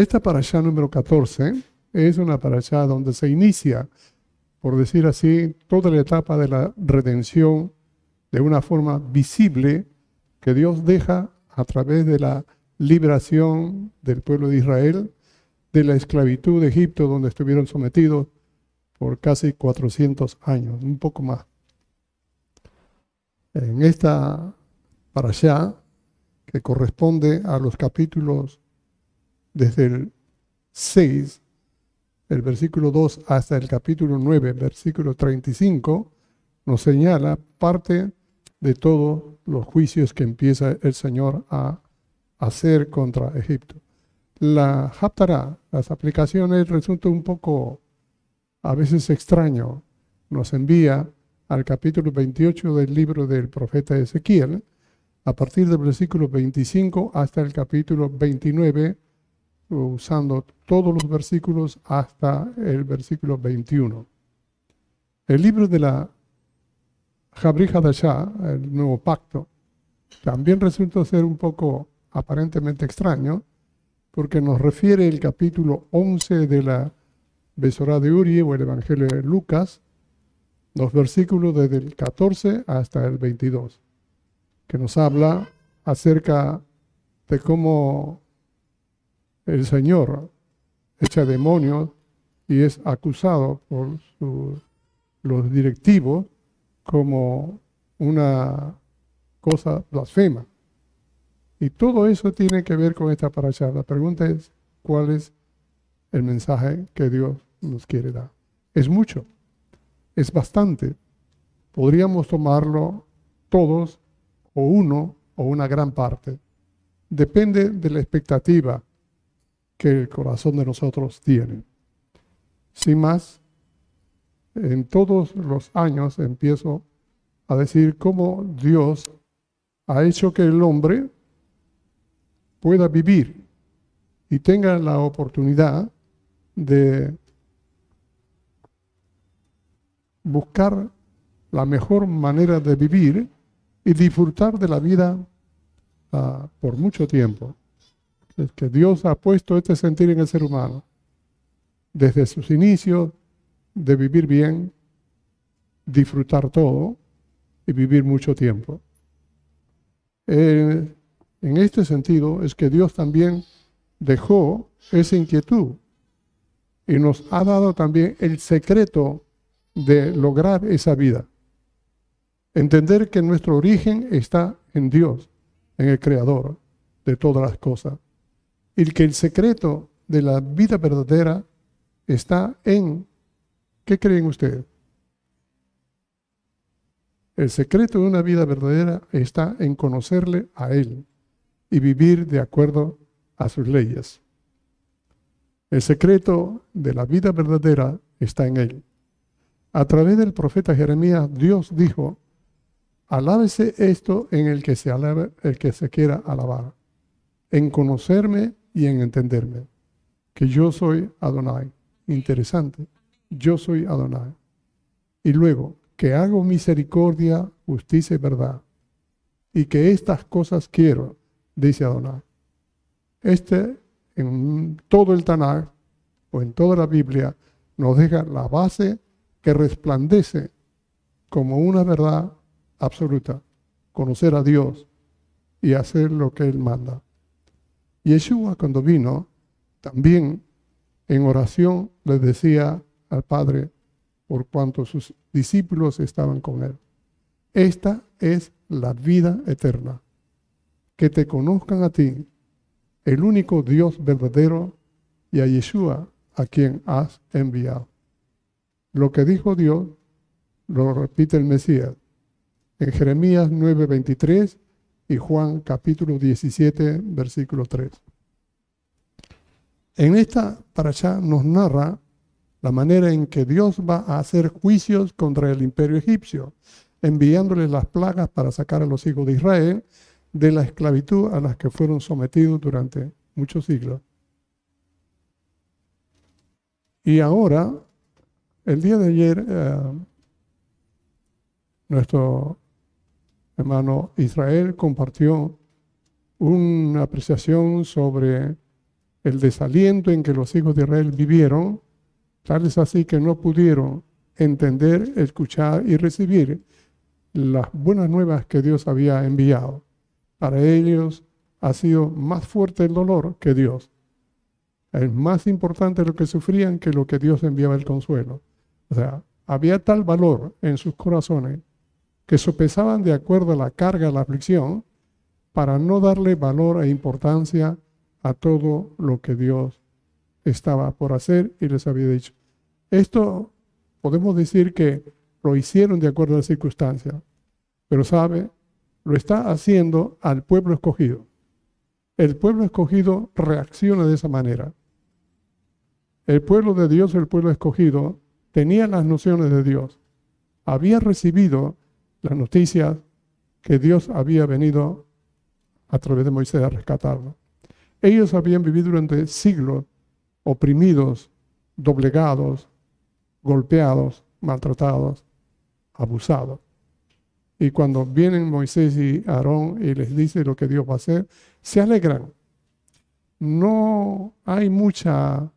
Esta parasha número 14 es una parasha donde se inicia, por decir así, toda la etapa de la redención de una forma visible que Dios deja a través de la liberación del pueblo de Israel de la esclavitud de Egipto donde estuvieron sometidos por casi 400 años, un poco más. En esta parasha, que corresponde a los capítulos desde el 6, el versículo 2 hasta el capítulo 9, versículo 35, nos señala parte de todos los juicios que empieza el Señor a hacer contra Egipto. La Haftarah, las aplicaciones resulta un poco a veces extraño. Nos envía al capítulo 28 del libro del profeta Ezequiel, a partir del versículo 25 hasta el capítulo 29, usando todos los versículos hasta el versículo 21. El libro de la Jabri Hadashah, el nuevo pacto, también resulta ser un poco aparentemente extraño, porque nos refiere el capítulo 11 de la Besorá de Uri o el Evangelio de Lucas, los versículos desde el 14 hasta el 22, que nos habla acerca de cómo el Señor echa demonios y es acusado por los directivos como una cosa blasfema. Y todo eso tiene que ver con esta parasha. La pregunta es, ¿cuál es el mensaje que Dios nos quiere dar? Es mucho, es bastante. Podríamos tomarlo todos o uno o una gran parte. Depende de la expectativa que el corazón de nosotros tiene. Sin más, en todos los años empiezo a decir cómo Dios ha hecho que el hombre pueda vivir y tenga la oportunidad de buscar la mejor manera de vivir y disfrutar de la vida ah, por mucho tiempo. Es que Dios ha puesto este sentir en el ser humano desde sus inicios de vivir bien, disfrutar todo y vivir mucho tiempo. Eh, en este sentido es que Dios también dejó esa inquietud y nos ha dado también el secreto de lograr esa vida. Entender que nuestro origen está en Dios, en el Creador de todas las cosas. Y que el secreto de la vida verdadera está en, ¿qué creen ustedes? El secreto de una vida verdadera está en conocerle a Él y vivir de acuerdo a sus leyes. El secreto de la vida verdadera está en él. A través del profeta Jeremías, Dios dijo, alábese esto en el que se alabe, el que se quiera alabar, en conocerme entenderme, que yo soy Adonai. Interesante, yo soy Adonai. Y luego, que hago misericordia, justicia y verdad, y que estas cosas quiero, dice Adonai. Este, en todo el Tanakh o en toda la Biblia, nos deja la base que resplandece como una verdad absoluta, conocer a Dios y hacer lo que Él manda. Yeshua cuando vino, también en oración le decía al Padre, por cuanto sus discípulos estaban con Él, esta es la vida eterna, que te conozcan a ti, el único Dios verdadero, y a Yeshua, a quien has enviado. Lo que dijo Dios, lo repite el Mesías. En Jeremías 9:23 y Juan capítulo 17, versículo 3. En esta allá nos narra la manera en que Dios va a hacer juicios contra el imperio egipcio, enviándole las plagas para sacar a los hijos de Israel de la esclavitud a las que fueron sometidos durante muchos siglos. Y ahora, el día de ayer, eh, nuestro hermano Israel compartió una apreciación sobre el desaliento en que los hijos de Israel vivieron, tal es así que no pudieron entender, escuchar y recibir las buenas nuevas que Dios había enviado. Para ellos ha sido más fuerte el dolor que Dios. Es más importante lo que sufrían que lo que Dios enviaba el consuelo. O sea, había tal valor en sus corazones que sopesaban de acuerdo a la carga, a la aflicción, para no darle valor e importancia a todo lo que Dios estaba por hacer y les había dicho. Esto podemos decir que lo hicieron de acuerdo a las circunstancias, pero sabe, lo está haciendo al pueblo escogido. El pueblo escogido reacciona de esa manera. El pueblo de Dios, el pueblo escogido, tenía las nociones de Dios. Había recibido las noticias que Dios había venido a través de Moisés a rescatarlo. Ellos habían vivido durante siglos oprimidos, doblegados, golpeados, maltratados, abusados. Y cuando vienen Moisés y Aarón y les dice lo que Dios va a hacer, se alegran. No hay mucha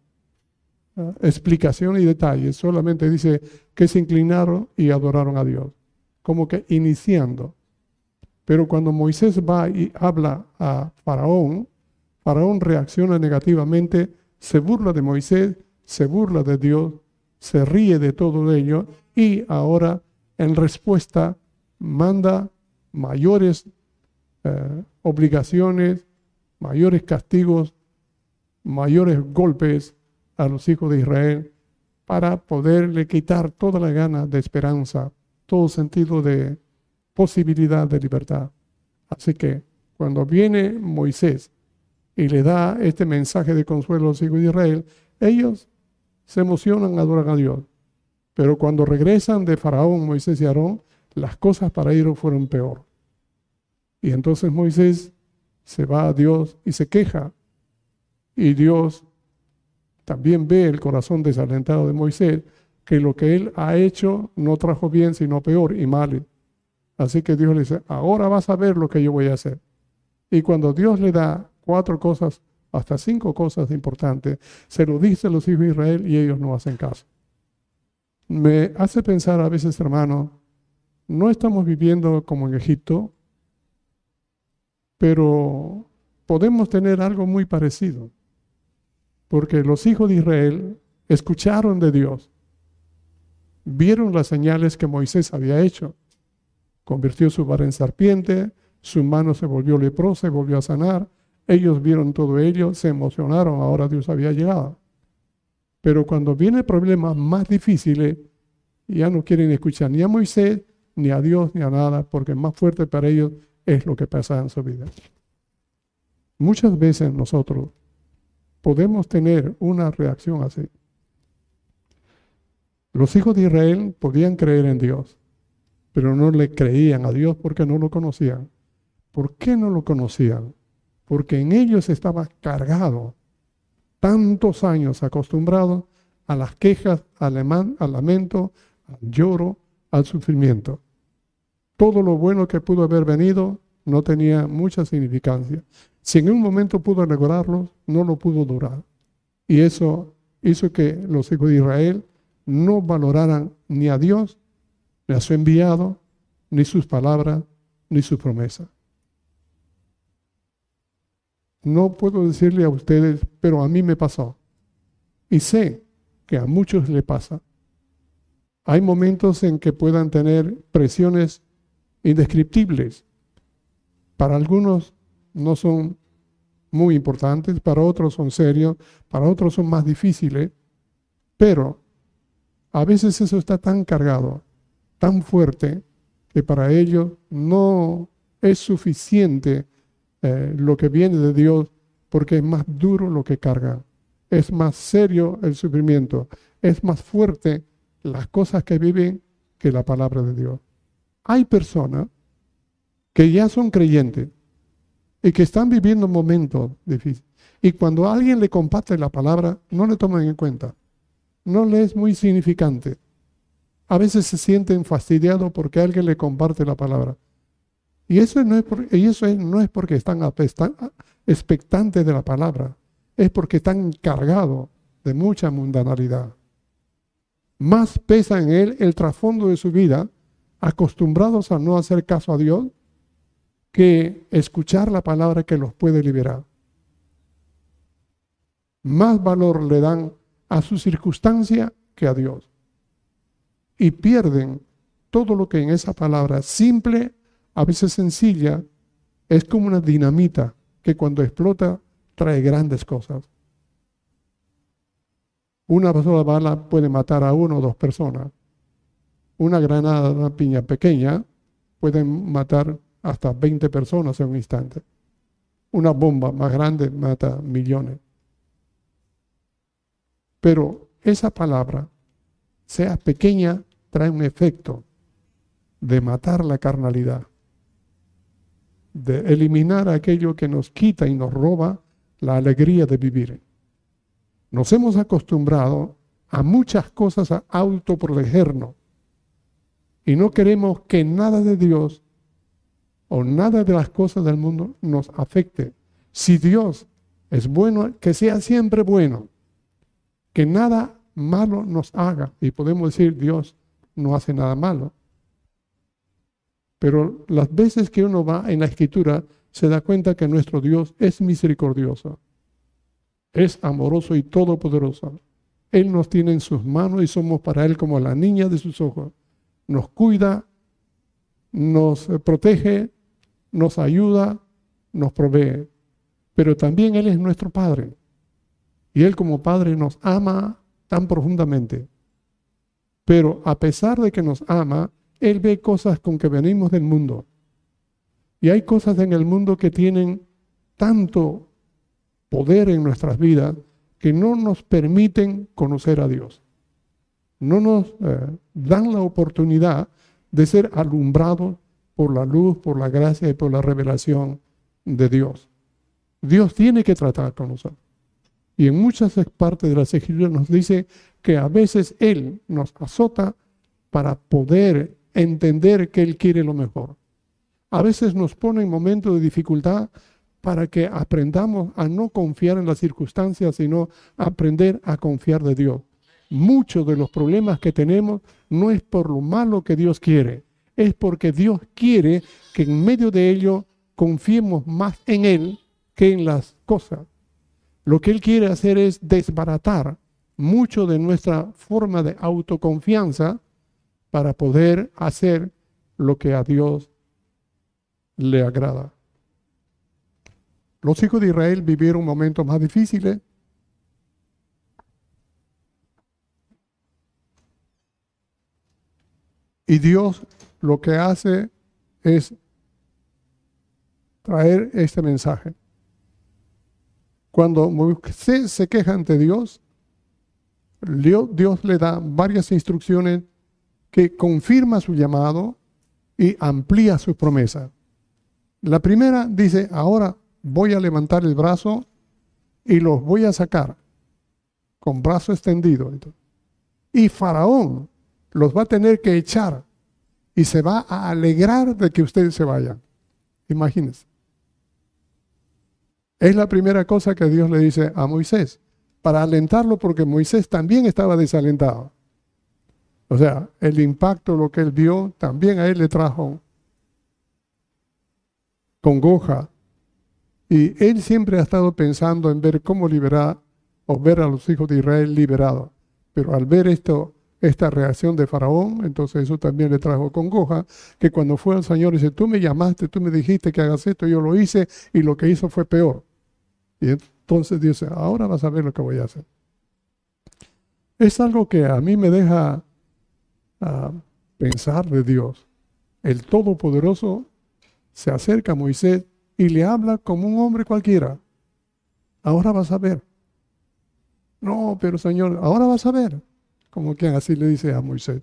eh, explicación y detalle, solamente dice que se inclinaron y adoraron a Dios, como que iniciando. Pero cuando Moisés va y habla a Faraón, Faraón reacciona negativamente, se burla de Moisés, se burla de Dios, se ríe de todo ello y ahora en respuesta manda mayores eh, obligaciones, mayores castigos, mayores golpes a los hijos de Israel para poderle quitar toda la gana de esperanza, todo sentido de posibilidad de libertad. Así que cuando viene Moisés y le da este mensaje de consuelo a los hijos de Israel, ellos se emocionan, adoran a Dios. Pero cuando regresan de Faraón, Moisés y Aarón, las cosas para ellos fueron peor. Y entonces Moisés se va a Dios y se queja. Y Dios también ve el corazón desalentado de Moisés, que lo que él ha hecho no trajo bien, sino peor y mal. Así que Dios le dice, ahora vas a ver lo que yo voy a hacer. Y cuando Dios le da cuatro cosas, hasta cinco cosas importantes, se lo dice a los hijos de Israel y ellos no hacen caso. Me hace pensar a veces, hermano, no estamos viviendo como en Egipto, pero podemos tener algo muy parecido, porque los hijos de Israel escucharon de Dios, vieron las señales que Moisés había hecho, convirtió su vara en serpiente, su mano se volvió leprosa y volvió a sanar, ellos vieron todo ello, se emocionaron, ahora Dios había llegado. Pero cuando viene problemas más difíciles, ya no quieren escuchar ni a Moisés, ni a Dios, ni a nada, porque más fuerte para ellos es lo que pasa en su vida. Muchas veces nosotros podemos tener una reacción así. Los hijos de Israel podían creer en Dios, pero no le creían a Dios porque no lo conocían. ¿Por qué no lo conocían? porque en ellos estaba cargado tantos años acostumbrado a las quejas, al, al lamento, al lloro, al sufrimiento. Todo lo bueno que pudo haber venido no tenía mucha significancia. Si en un momento pudo lograrlo, no lo pudo durar. Y eso hizo que los hijos de Israel no valoraran ni a Dios, ni a su enviado, ni sus palabras, ni sus promesas. No puedo decirle a ustedes, pero a mí me pasó. Y sé que a muchos le pasa. Hay momentos en que puedan tener presiones indescriptibles. Para algunos no son muy importantes, para otros son serios, para otros son más difíciles, pero a veces eso está tan cargado, tan fuerte, que para ellos no es suficiente eh, lo que viene de Dios porque es más duro lo que carga, es más serio el sufrimiento, es más fuerte las cosas que viven que la palabra de Dios. Hay personas que ya son creyentes y que están viviendo momentos difíciles. Y cuando alguien le comparte la palabra, no le toman en cuenta. No le es muy significante. A veces se sienten fastidiados porque alguien le comparte la palabra. Y eso no es, no es porque están expectantes de la palabra, es porque están cargados de mucha mundanalidad. Más pesa en él el trasfondo de su vida, acostumbrados a no hacer caso a Dios, que escuchar la palabra que los puede liberar. Más valor le dan a su circunstancia que a Dios. Y pierden todo lo que en esa palabra simple, a veces sencilla, es como una dinamita que cuando explota trae grandes cosas. Una sola bala puede matar a uno o dos personas. Una granada, una piña pequeña, puede matar hasta 20 personas en un instante. Una bomba más grande mata millones. Pero esa palabra, sea pequeña, trae un efecto de matar la carnalidad, de eliminar aquello que nos quita y nos roba la alegría de vivir. Nos hemos acostumbrado a muchas cosas a autoprotegernos y no queremos que nada de Dios o nada de las cosas del mundo nos afecte. Si Dios es bueno, que sea siempre bueno, que nada malo nos haga. Y podemos decir, Dios no hace nada malo. Pero las veces que uno va en la escritura, se da cuenta que nuestro Dios es misericordioso es amoroso y todopoderoso. Él nos tiene en sus manos y somos para Él como la niña de sus ojos. Nos cuida, nos protege, nos ayuda, nos provee. Pero también Él es nuestro Padre. Y Él como Padre nos ama tan profundamente. Pero a pesar de que nos ama, Él ve cosas con que venimos del mundo. Y hay cosas en el mundo que tienen tanto poder en nuestras vidas que no nos permiten conocer a Dios. No nos eh, dan la oportunidad de ser alumbrados por la luz, por la gracia y por la revelación de Dios. Dios tiene que tratar con nosotros. Y en muchas partes de las escrituras nos dice que a veces Él nos azota para poder entender que Él quiere lo mejor. A veces nos pone en momentos de dificultad para que aprendamos a no confiar en las circunstancias, sino aprender a confiar de Dios. Muchos de los problemas que tenemos no es por lo malo que Dios quiere, es porque Dios quiere que en medio de ello confiemos más en Él que en las cosas. Lo que Él quiere hacer es desbaratar mucho de nuestra forma de autoconfianza para poder hacer lo que a Dios le agrada. Los hijos de Israel vivieron momentos más difíciles. Y Dios lo que hace es traer este mensaje. Cuando Moisés se queja ante Dios, Dios le da varias instrucciones que confirma su llamado y amplía su promesa. La primera dice, ahora voy a levantar el brazo y los voy a sacar con brazo extendido. Y Faraón los va a tener que echar y se va a alegrar de que ustedes se vayan. Imagínense. Es la primera cosa que Dios le dice a Moisés, para alentarlo porque Moisés también estaba desalentado. O sea, el impacto, lo que él vio, también a él le trajo congoja, y él siempre ha estado pensando en ver cómo liberar o ver a los hijos de Israel liberados. Pero al ver esto, esta reacción de Faraón, entonces eso también le trajo congoja, que cuando fue al Señor dice, tú me llamaste, tú me dijiste que hagas esto, yo lo hice y lo que hizo fue peor. Y entonces dice, ahora vas a ver lo que voy a hacer. Es algo que a mí me deja ah, pensar de Dios. El Todopoderoso se acerca a Moisés y le habla como un hombre cualquiera. Ahora vas a ver. No, pero Señor, ahora vas a ver. Como quien así le dice a Moisés.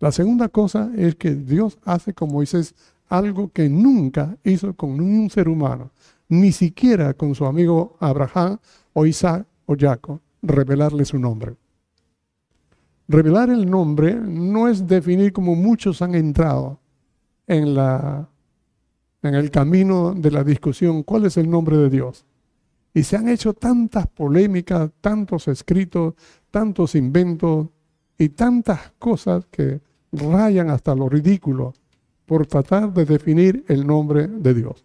La segunda cosa es que Dios hace con Moisés algo que nunca hizo con ningún ser humano, ni siquiera con su amigo Abraham o Isaac o Jacob, revelarle su nombre. Revelar el nombre no es definir como muchos han entrado en la en el camino de la discusión cuál es el nombre de Dios. Y se han hecho tantas polémicas, tantos escritos, tantos inventos y tantas cosas que rayan hasta lo ridículo por tratar de definir el nombre de Dios.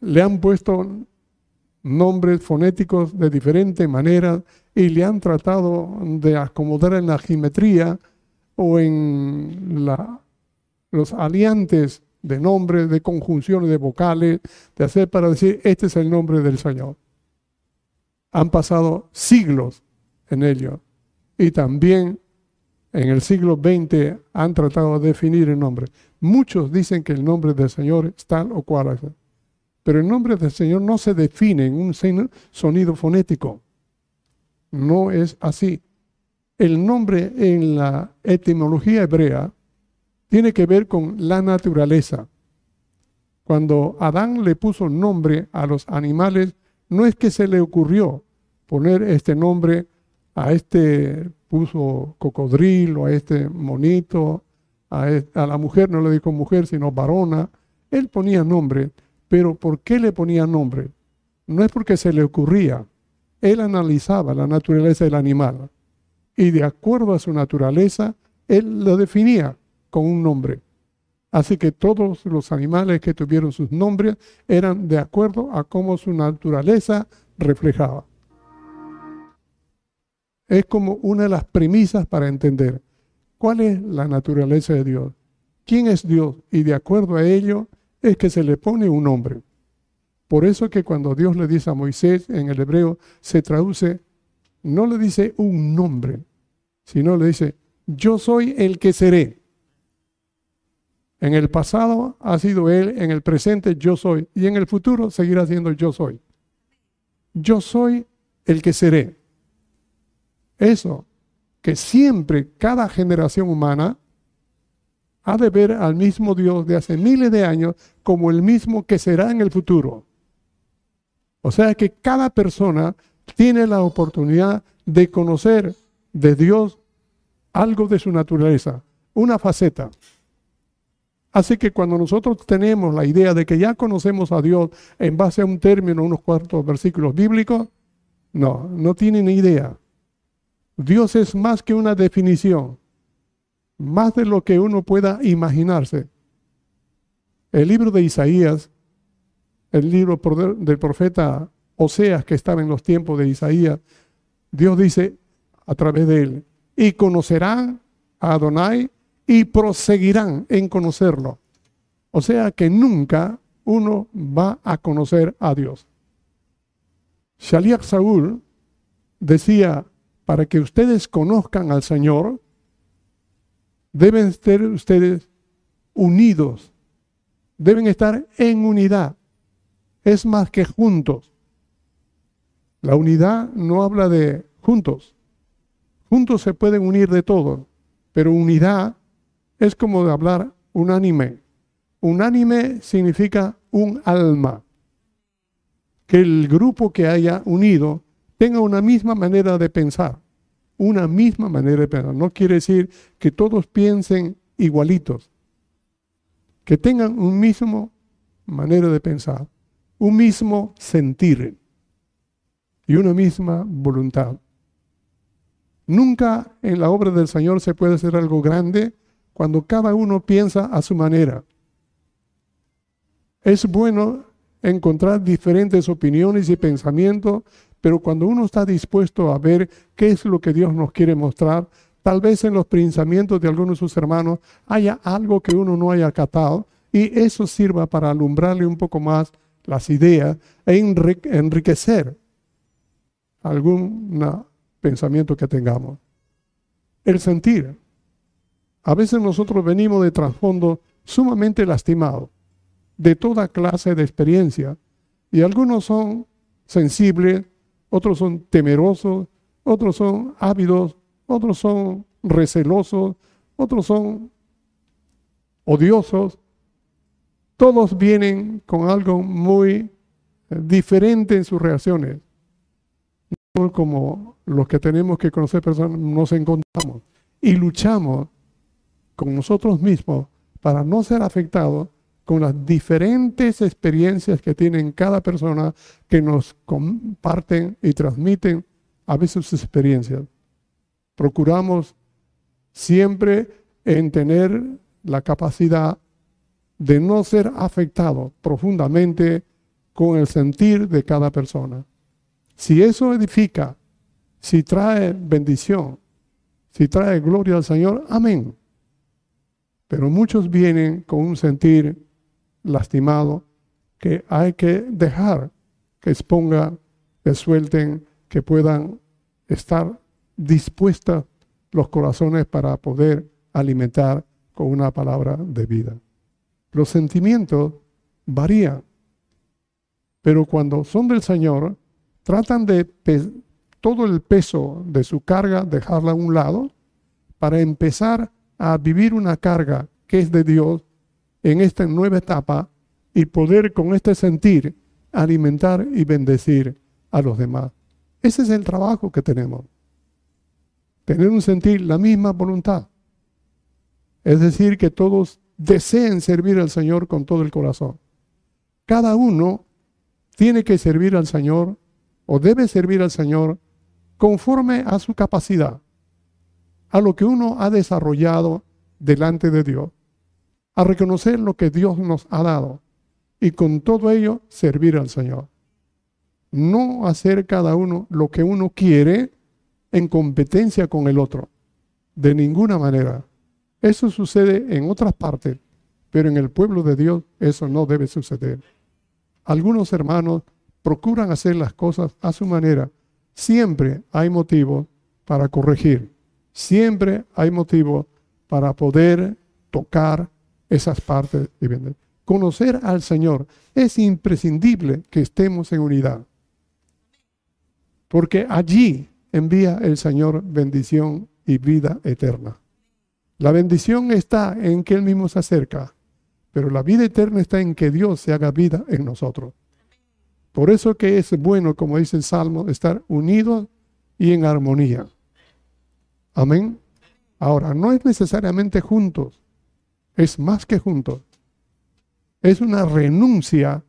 Le han puesto nombres fonéticos de diferente manera y le han tratado de acomodar en la geometría o en los aliantes de nombres, de conjunciones de vocales, de hacer para decir, este es el nombre del Señor. Han pasado siglos en ello. Y también en el siglo XX han tratado de definir el nombre. Muchos dicen que el nombre del Señor es tal o cual. Pero el nombre del Señor no se define en un sonido fonético. No es así. El nombre en la etimología hebrea tiene que ver con la naturaleza. Cuando Adán le puso nombre a los animales, no es que se le ocurrió poner este nombre a este puso cocodrilo, a este monito, a, a la mujer no le dijo mujer, sino varona. Él ponía nombre, pero ¿por qué le ponía nombre? No es porque se le ocurría. Él analizaba la naturaleza del animal y de acuerdo a su naturaleza, él lo definía con un nombre. Así que todos los animales que tuvieron sus nombres eran de acuerdo a cómo su naturaleza reflejaba. Es como una de las premisas para entender cuál es la naturaleza de Dios, quién es Dios y de acuerdo a ello es que se le pone un nombre. Por eso que cuando Dios le dice a Moisés en el hebreo se traduce, no le dice un nombre, sino le dice, yo soy el que seré. En el pasado ha sido Él, en el presente yo soy, y en el futuro seguirá siendo yo soy. Yo soy el que seré. Eso, que siempre cada generación humana ha de ver al mismo Dios de hace miles de años como el mismo que será en el futuro. O sea que cada persona tiene la oportunidad de conocer de Dios algo de su naturaleza, una faceta. Así que cuando nosotros tenemos la idea de que ya conocemos a Dios en base a un término, unos cuantos versículos bíblicos, no, no tienen idea. Dios es más que una definición, más de lo que uno pueda imaginarse. El libro de Isaías, el libro del profeta Oseas que estaba en los tiempos de Isaías, Dios dice a través de él, y conocerán a Adonai y proseguirán en conocerlo. O sea que nunca uno va a conocer a Dios. Shaliach Saúl decía, para que ustedes conozcan al Señor, deben estar ustedes unidos, deben estar en unidad. Es más que juntos. La unidad no habla de juntos. Juntos se pueden unir de todo, pero unidad es como de hablar unánime. Unánime significa un alma. Que el grupo que haya unido tenga una misma manera de pensar. Una misma manera de pensar. No quiere decir que todos piensen igualitos. Que tengan un mismo manera de pensar. Un mismo sentir. Y una misma voluntad. Nunca en la obra del Señor se puede hacer algo grande cuando cada uno piensa a su manera. Es bueno encontrar diferentes opiniones y pensamientos, pero cuando uno está dispuesto a ver qué es lo que Dios nos quiere mostrar, tal vez en los pensamientos de algunos de sus hermanos haya algo que uno no haya catado y eso sirva para alumbrarle un poco más las ideas e enriquecer algún pensamiento que tengamos. El sentir. A veces nosotros venimos de trasfondo sumamente lastimados, de toda clase de experiencia, y algunos son sensibles, otros son temerosos, otros son ávidos, otros son recelosos, otros son odiosos. Todos vienen con algo muy eh, diferente en sus reacciones. Como los que tenemos que conocer personas nos encontramos y luchamos con nosotros mismos para no ser afectados con las diferentes experiencias que tienen cada persona que nos comparten y transmiten a veces sus experiencias. Procuramos siempre en tener la capacidad de no ser afectado profundamente con el sentir de cada persona. Si eso edifica, si trae bendición, si trae gloria al Señor, amén. Pero muchos vienen con un sentir lastimado que hay que dejar que exponga, que suelten, que puedan estar dispuestos los corazones para poder alimentar con una palabra de vida. Los sentimientos varían, pero cuando son del Señor, tratan de todo el peso de su carga, dejarla a un lado, para empezar a vivir una carga que es de Dios en esta nueva etapa y poder con este sentir alimentar y bendecir a los demás. Ese es el trabajo que tenemos. Tener un sentir, la misma voluntad. Es decir, que todos deseen servir al Señor con todo el corazón. Cada uno tiene que servir al Señor o debe servir al Señor conforme a su capacidad, a lo que uno ha desarrollado delante de Dios, a reconocer lo que Dios nos ha dado y con todo ello servir al Señor. No hacer cada uno lo que uno quiere en competencia con el otro, de ninguna manera. Eso sucede en otras partes, pero en el pueblo de Dios eso no debe suceder. Algunos hermanos procuran hacer las cosas a su manera siempre hay motivo para corregir. Siempre hay motivo para poder tocar esas partes de Conocer al Señor es imprescindible que estemos en unidad. Porque allí envía el Señor bendición y vida eterna. La bendición está en que Él mismo se acerca, pero la vida eterna está en que Dios se haga vida en nosotros. Por eso que es bueno, como dice el Salmo, estar unidos y en armonía. Amén. Ahora, no es necesariamente juntos, es más que juntos. Es una renuncia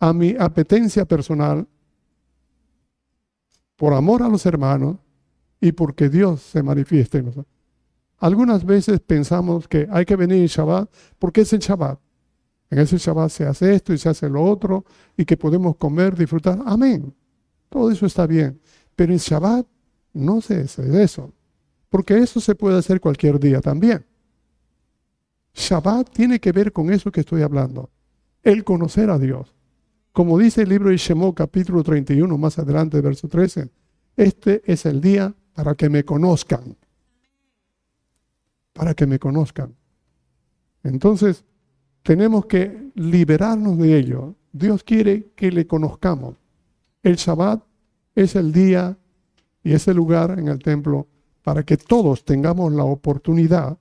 a mi apetencia personal por amor a los hermanos y porque Dios se manifieste en nosotros. Algunas veces pensamos que hay que venir en Shabbat porque es el Shabbat. En ese Shabbat se hace esto y se hace lo otro y que podemos comer, disfrutar. Amén. Todo eso está bien. Pero en Shabbat no se hace eso. Porque eso se puede hacer cualquier día también. Shabbat tiene que ver con eso que estoy hablando. El conocer a Dios. Como dice el libro de Shemot capítulo 31 más adelante, verso 13. Este es el día para que me conozcan. Para que me conozcan. Entonces, tenemos que liberarnos de ello. Dios quiere que le conozcamos. El Shabbat es el día y es el lugar en el templo para que todos tengamos la oportunidad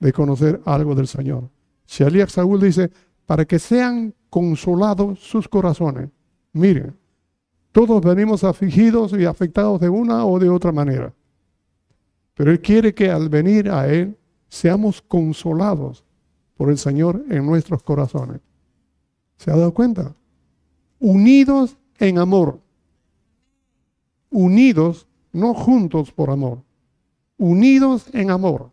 de conocer algo del Señor. Shaliach Saúl dice, para que sean consolados sus corazones. Miren, todos venimos afligidos y afectados de una o de otra manera. Pero Él quiere que al venir a Él seamos consolados por el Señor en nuestros corazones. ¿Se ha dado cuenta? Unidos en amor. Unidos, no juntos por amor. Unidos en amor.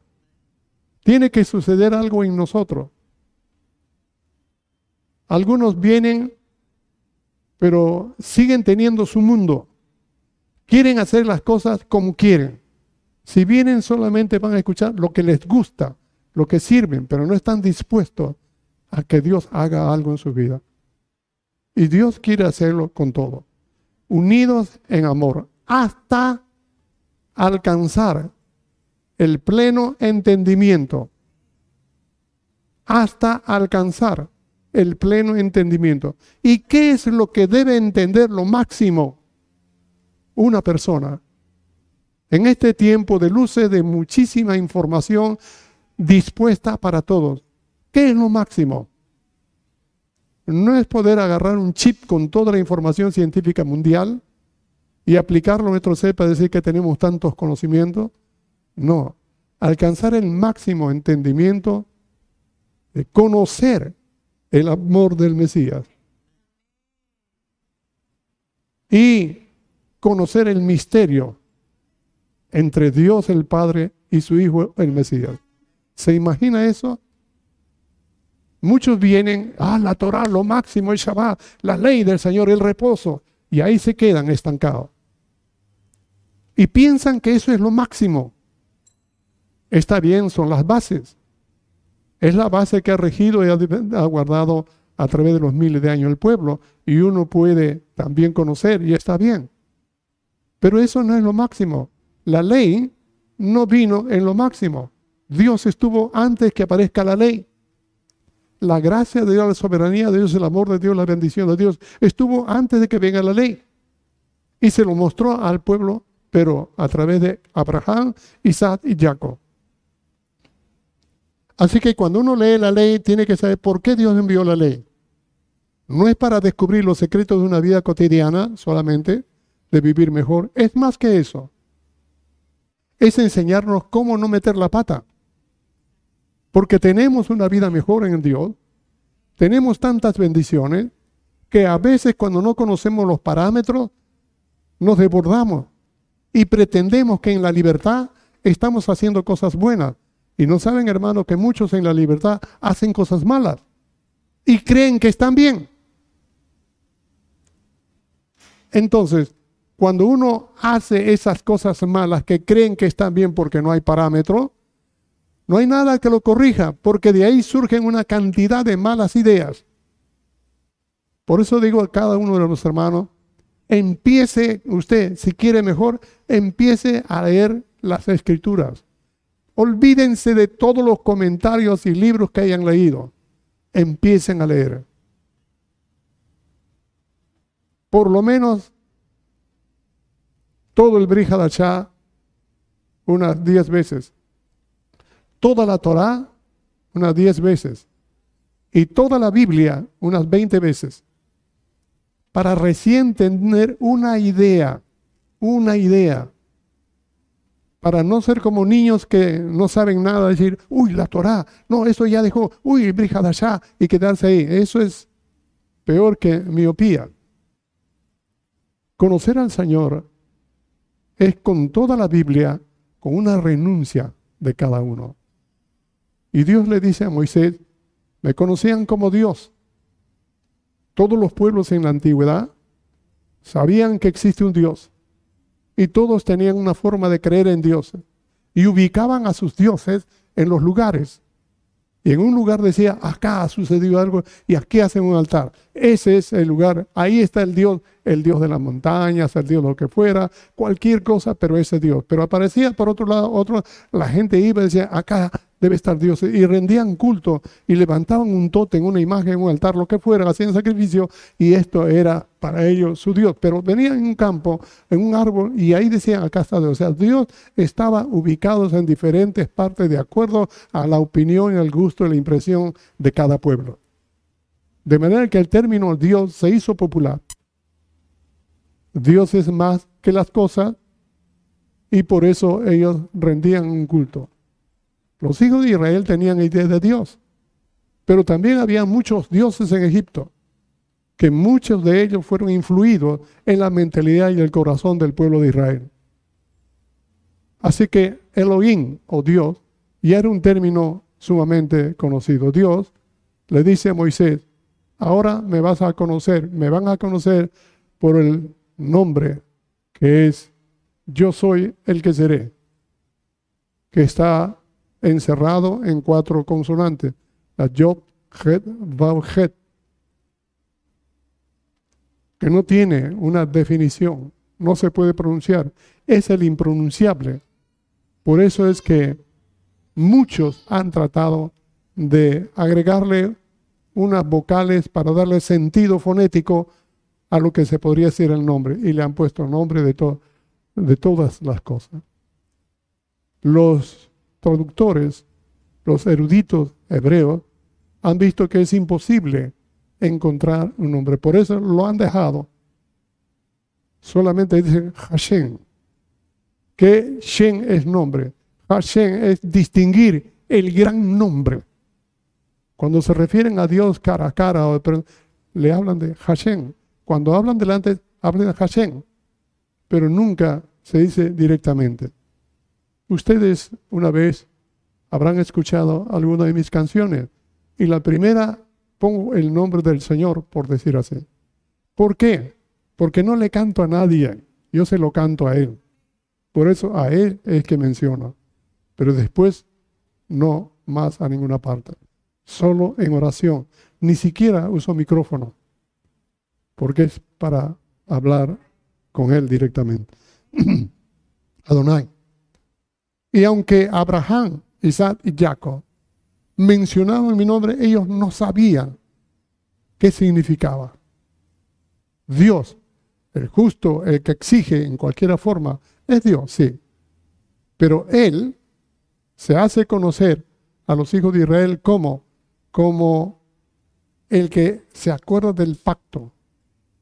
Tiene que suceder algo en nosotros. Algunos vienen, pero siguen teniendo su mundo. Quieren hacer las cosas como quieren. Si vienen solamente van a escuchar lo que les gusta lo que sirven, pero no están dispuestos a que Dios haga algo en su vida. Y Dios quiere hacerlo con todo. Unidos en amor, hasta alcanzar el pleno entendimiento. Hasta alcanzar el pleno entendimiento. ¿Y qué es lo que debe entender lo máximo una persona? En este tiempo de luces, de muchísima información, dispuesta para todos. ¿Qué es lo máximo? No es poder agarrar un chip con toda la información científica mundial y aplicarlo a nuestro ser para decir que tenemos tantos conocimientos. No, alcanzar el máximo entendimiento de conocer el amor del Mesías. Y conocer el misterio entre Dios el Padre y su Hijo el Mesías. ¿Se imagina eso? Muchos vienen, ah, la Torah, lo máximo, el Shabbat, la ley del Señor, el reposo, y ahí se quedan estancados. Y piensan que eso es lo máximo. Está bien, son las bases. Es la base que ha regido y ha guardado a través de los miles de años el pueblo, y uno puede también conocer, y está bien. Pero eso no es lo máximo. La ley no vino en lo máximo. Dios estuvo antes que aparezca la ley la gracia de Dios, la soberanía de Dios, el amor de Dios, la bendición de Dios, estuvo antes de que venga la ley. Y se lo mostró al pueblo, pero a través de Abraham, Isaac y Jacob. Así que cuando uno lee la ley, tiene que saber por qué Dios envió la ley. No es para descubrir los secretos de una vida cotidiana solamente, de vivir mejor. Es más que eso. Es enseñarnos cómo no meter la pata porque tenemos una vida mejor en Dios, tenemos tantas bendiciones que a veces cuando no conocemos los parámetros nos desbordamos y pretendemos que en la libertad estamos haciendo cosas buenas. Y no saben, hermano, que muchos en la libertad hacen cosas malas y creen que están bien. Entonces, cuando uno hace esas cosas malas que creen que están bien porque no hay parámetro, no hay nada que lo corrija, porque de ahí surgen una cantidad de malas ideas. Por eso digo a cada uno de los hermanos, empiece usted, si quiere mejor, empiece a leer las escrituras. Olvídense de todos los comentarios y libros que hayan leído. Empiecen a leer. Por lo menos todo el Brihadachá unas diez veces toda la Torá unas 10 veces y toda la Biblia unas 20 veces para recién tener una idea, una idea, para no ser como niños que no saben nada, decir, uy, la Torá, no, eso ya dejó, uy, Brihadashá, y quedarse ahí. Eso es peor que miopía. Conocer al Señor es con toda la Biblia, con una renuncia de cada uno. Y Dios le dice a Moisés, me conocían como Dios. Todos los pueblos en la antigüedad sabían que existe un Dios. Y todos tenían una forma de creer en Dios. Y ubicaban a sus dioses en los lugares. Y en un lugar decía, acá ha sucedido algo y aquí hacen un altar. Ese es el lugar, ahí está el Dios, el Dios de las montañas, el Dios de lo que fuera, cualquier cosa, pero ese Dios. Pero aparecía por otro lado, otro, la gente iba y decía, acá debe estar Dios. Y rendían culto y levantaban un tótem, una imagen, un altar, lo que fuera, hacían sacrificio y esto era para ellos su Dios. Pero venían en un campo, en un árbol y ahí decían, acá está Dios. O sea, Dios estaba ubicado en diferentes partes de acuerdo a la opinión al gusto y la impresión de cada pueblo. De manera que el término Dios se hizo popular. Dios es más que las cosas y por eso ellos rendían un culto. Los hijos de Israel tenían idea de Dios, pero también había muchos dioses en Egipto, que muchos de ellos fueron influidos en la mentalidad y el corazón del pueblo de Israel. Así que Elohim o Dios ya era un término sumamente conocido. Dios le dice a Moisés, ahora me vas a conocer, me van a conocer por el nombre que es yo soy el que seré, que está encerrado en cuatro consonantes. La Job, Het, Vav, Het. Que no tiene una definición, no se puede pronunciar. Es el impronunciable. Por eso es que muchos han tratado de agregarle unas vocales para darle sentido fonético a lo que se podría decir el nombre y le han puesto nombre de, de todas las cosas. Los traductores, los eruditos hebreos, han visto que es imposible encontrar un nombre. Por eso lo han dejado. Solamente dicen Hashem. Que Shen es nombre. Hashem es distinguir el gran nombre. Cuando se refieren a Dios cara a cara, le hablan de Hashem. Cuando hablan delante, hablan de Hashem, pero nunca se dice directamente. Ustedes una vez habrán escuchado alguna de mis canciones y la primera pongo el nombre del Señor, por decir así. ¿Por qué? Porque no le canto a nadie, yo se lo canto a Él. Por eso a Él es que menciona. Pero después no más a ninguna parte. Solo en oración. Ni siquiera uso micrófono. Porque es para hablar con Él directamente. Adonai. Y aunque Abraham, Isaac y Jacob mencionaban mi nombre, ellos no sabían qué significaba. Dios, el justo, el que exige en cualquier forma, es Dios, sí. Pero Él se hace conocer a los hijos de Israel como, como el que se acuerda del pacto,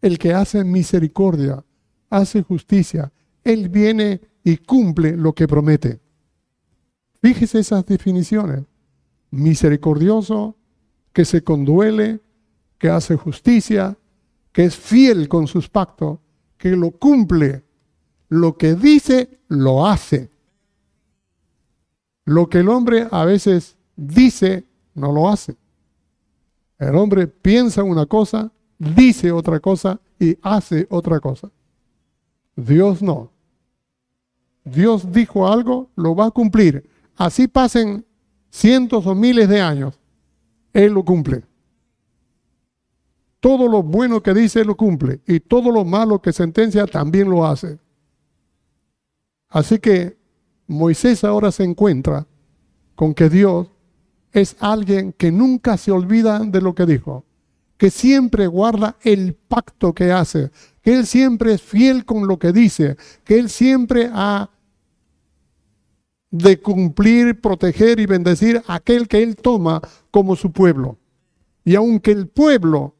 el que hace misericordia, hace justicia. Él viene y cumple lo que promete. Fíjese esas definiciones. Misericordioso, que se conduele, que hace justicia, que es fiel con sus pactos, que lo cumple. Lo que dice, lo hace. Lo que el hombre a veces dice, no lo hace. El hombre piensa una cosa, dice otra cosa y hace otra cosa. Dios no. Dios dijo algo, lo va a cumplir. Así pasen cientos o miles de años, Él lo cumple. Todo lo bueno que dice, lo cumple. Y todo lo malo que sentencia, también lo hace. Así que Moisés ahora se encuentra con que Dios es alguien que nunca se olvida de lo que dijo, que siempre guarda el pacto que hace, que Él siempre es fiel con lo que dice, que Él siempre ha de cumplir, proteger y bendecir a aquel que Él toma como su pueblo. Y aunque el pueblo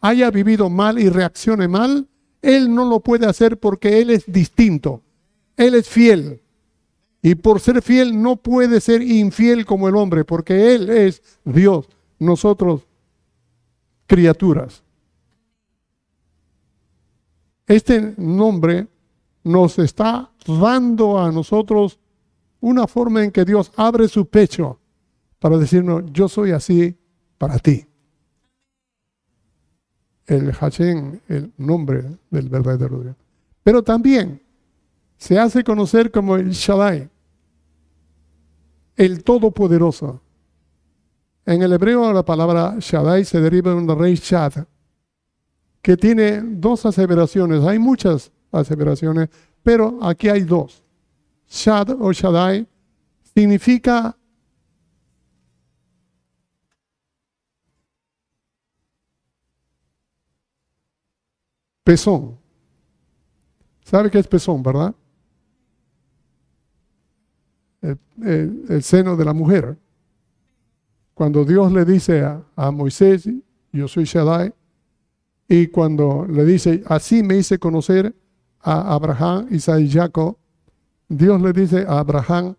haya vivido mal y reaccione mal, Él no lo puede hacer porque Él es distinto. Él es fiel. Y por ser fiel no puede ser infiel como el hombre, porque Él es Dios, nosotros criaturas. Este nombre nos está dando a nosotros una forma en que Dios abre su pecho para decirnos, yo soy así para ti. El Hashem, el nombre del verdadero Dios. Pero también se hace conocer como el Shaddai, el Todopoderoso. En el hebreo la palabra Shaddai se deriva de un rey Shad, que tiene dos aseveraciones. Hay muchas aseveraciones, pero aquí hay dos. Shad o Shaddai significa pezón. ¿Sabe qué es pezón, verdad? el, seno de la mujer. Cuando Dios le dice a, Moisés, yo soy Shaddai, y cuando le dice, así me hice conocer a Abraham, Isaac y Jacob, Dios le dice a Abraham,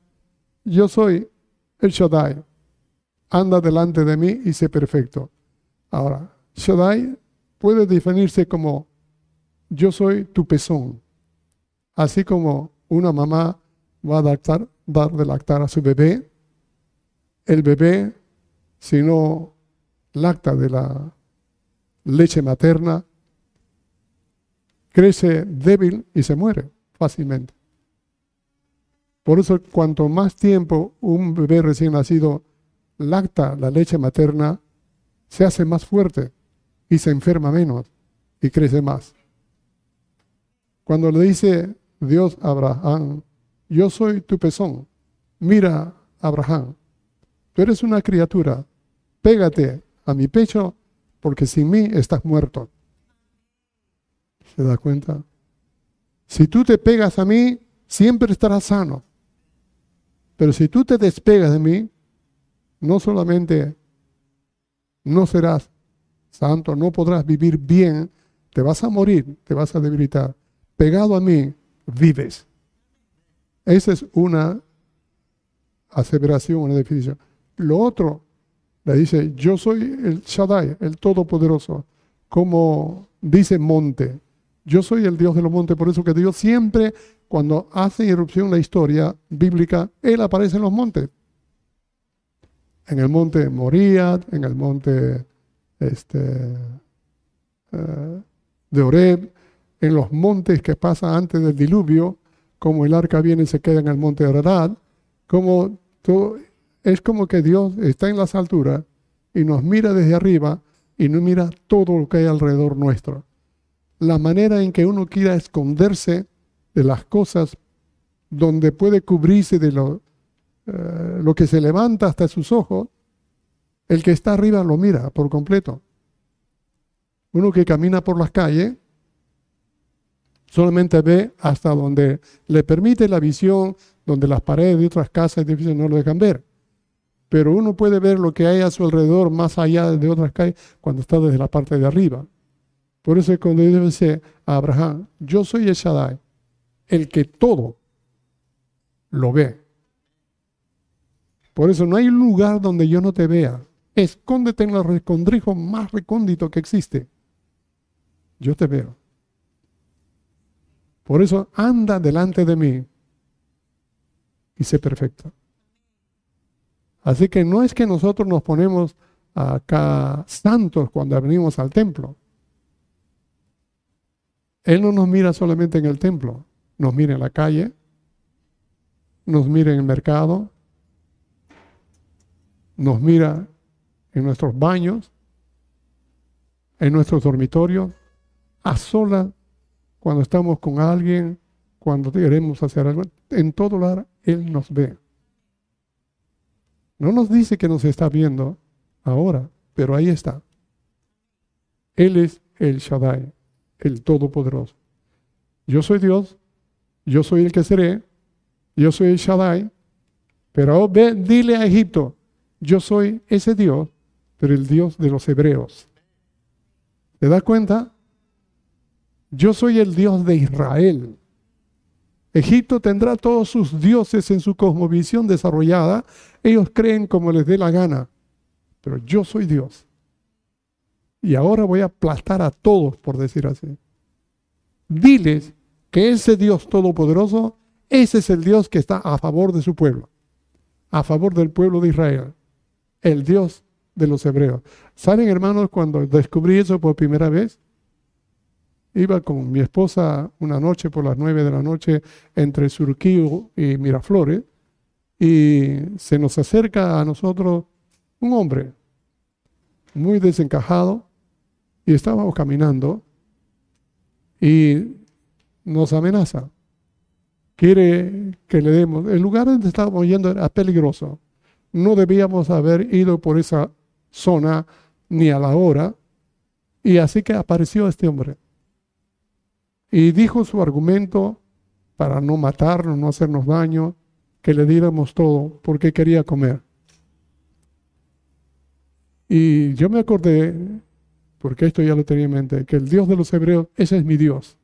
yo soy el Shaddai, anda delante de mí y sé perfecto. Ahora, Shaddai puede definirse como yo soy tu pezón, así como una mamá va a dar de lactar a su bebé. El bebé, si no lacta de la leche materna, crece débil y se muere fácilmente. Por eso, cuanto más tiempo un bebé recién nacido lacta la leche materna, se hace más fuerte y se enferma menos y crece más. Cuando le dice Dios a Abraham, yo soy tu pezón. Mira, Abraham, tú eres una criatura, pégate a mi pecho porque sin mí estás muerto. ¿Se da cuenta? Si tú te pegas a mí, siempre estarás sano. Pero si tú te despegas de mí, no solamente no serás santo, no podrás vivir bien, te vas a morir, te vas a debilitar. Pegado a mí, vives. Esa es una aseveración, una definición. Lo otro Le dice, yo soy el Shaddai, el Todopoderoso, como dice monte. Yo soy el Dios de los montes, por eso que Dios siempre, cuando hace irrupción la historia bíblica, Él aparece en los montes. En el monte Moriah, en el monte este, eh, de Oreb, en los montes que pasa antes del diluvio, como el arca viene y se queda en el monte de Arad, como es como que Dios está en las alturas y nos mira desde arriba y nos mira todo lo que hay alrededor nuestro. La manera en que uno quiera esconderse de las cosas donde puede cubrirse de lo, eh, lo que se levanta hasta sus ojos, el que está arriba lo mira por completo. Uno que camina por las calles solamente ve hasta donde le permite la visión, donde las paredes de otras casas y edificios no lo dejan ver. Pero uno puede ver lo que hay a su alrededor más allá de otras calles cuando está desde la parte de arriba. Por eso es cuando Dios dice a Abraham, yo soy el Shaddai, el que todo lo ve. Por eso no hay lugar donde yo no te vea. Escóndete en el recondrijo más recóndito que existe. Yo te veo. Por eso anda delante de mí y sé perfecto. Así que no es que nosotros nos ponemos acá santos cuando venimos al templo. Él no nos mira solamente en el templo, nos mira en la calle, nos mira en el mercado, nos mira en nuestros baños, en nuestros dormitorios, a solas cuando estamos con alguien, cuando queremos hacer algo, en todo lugar Él nos ve. No nos dice que nos está viendo ahora, pero ahí está. Él es el Shaddai, el Todopoderoso. Yo soy Dios, yo soy el que seré, yo soy el Shaddai, pero ve, dile a Egipto, yo soy ese Dios, pero el Dios de los hebreos. ¿Te das cuenta? Yo soy el Dios de Israel. Egipto tendrá todos sus dioses en su cosmovisión desarrollada. Ellos creen como les dé la gana. Pero yo soy Dios. Y ahora voy a aplastar a todos, por decir así. Diles que ese Dios todopoderoso, ese es el Dios que está a favor de su pueblo, a favor del pueblo de Israel, el Dios de los hebreos. ¿Saben, hermanos, cuando descubrí eso por primera vez? Iba con mi esposa una noche por las nueve de la noche entre Surquío y Miraflores y se nos acerca a nosotros un hombre muy desencajado y estábamos caminando y nos amenaza. Quiere que le demos. El lugar donde estábamos yendo era peligroso. No debíamos haber ido por esa zona ni a la hora. Y así que apareció este hombre y dijo su argumento para no matarnos, no hacernos daño, que le diéramos todo porque quería comer. Y yo me acordé, porque esto ya lo tenía en mente, que el Dios de los hebreos, ese es mi Dios.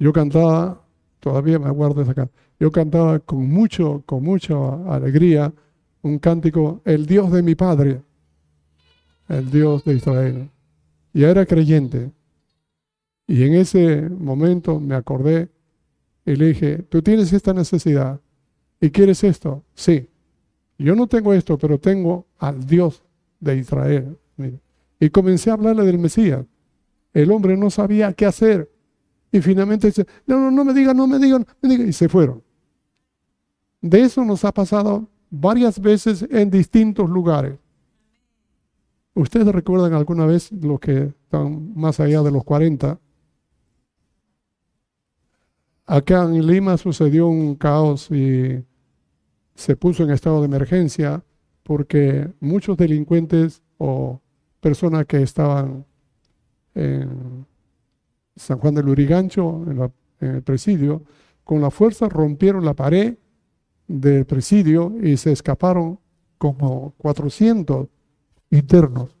Yo cantaba, todavía me aguardo esa canción, yo cantaba con mucho, con mucha alegría un cántico, el Dios de mi Padre, el Dios de Israel. Y era creyente. Y en ese momento me acordé y le dije, tú tienes esta necesidad y quieres esto. Sí, yo no tengo esto, pero tengo al Dios de Israel. Y comencé a hablarle del Mesías. El hombre no sabía qué hacer. Y finalmente dice, no, no, no me digan, no me digan, me digan. Y se fueron. De eso nos ha pasado varias veces en distintos lugares. ¿Ustedes recuerdan alguna vez los que están más allá de los 40? Acá en Lima sucedió un caos y se puso en estado de emergencia porque muchos delincuentes o personas que estaban en San Juan del Urigancho, en, el presidio, con la fuerza rompieron la pared del presidio y se escaparon como 400 internos.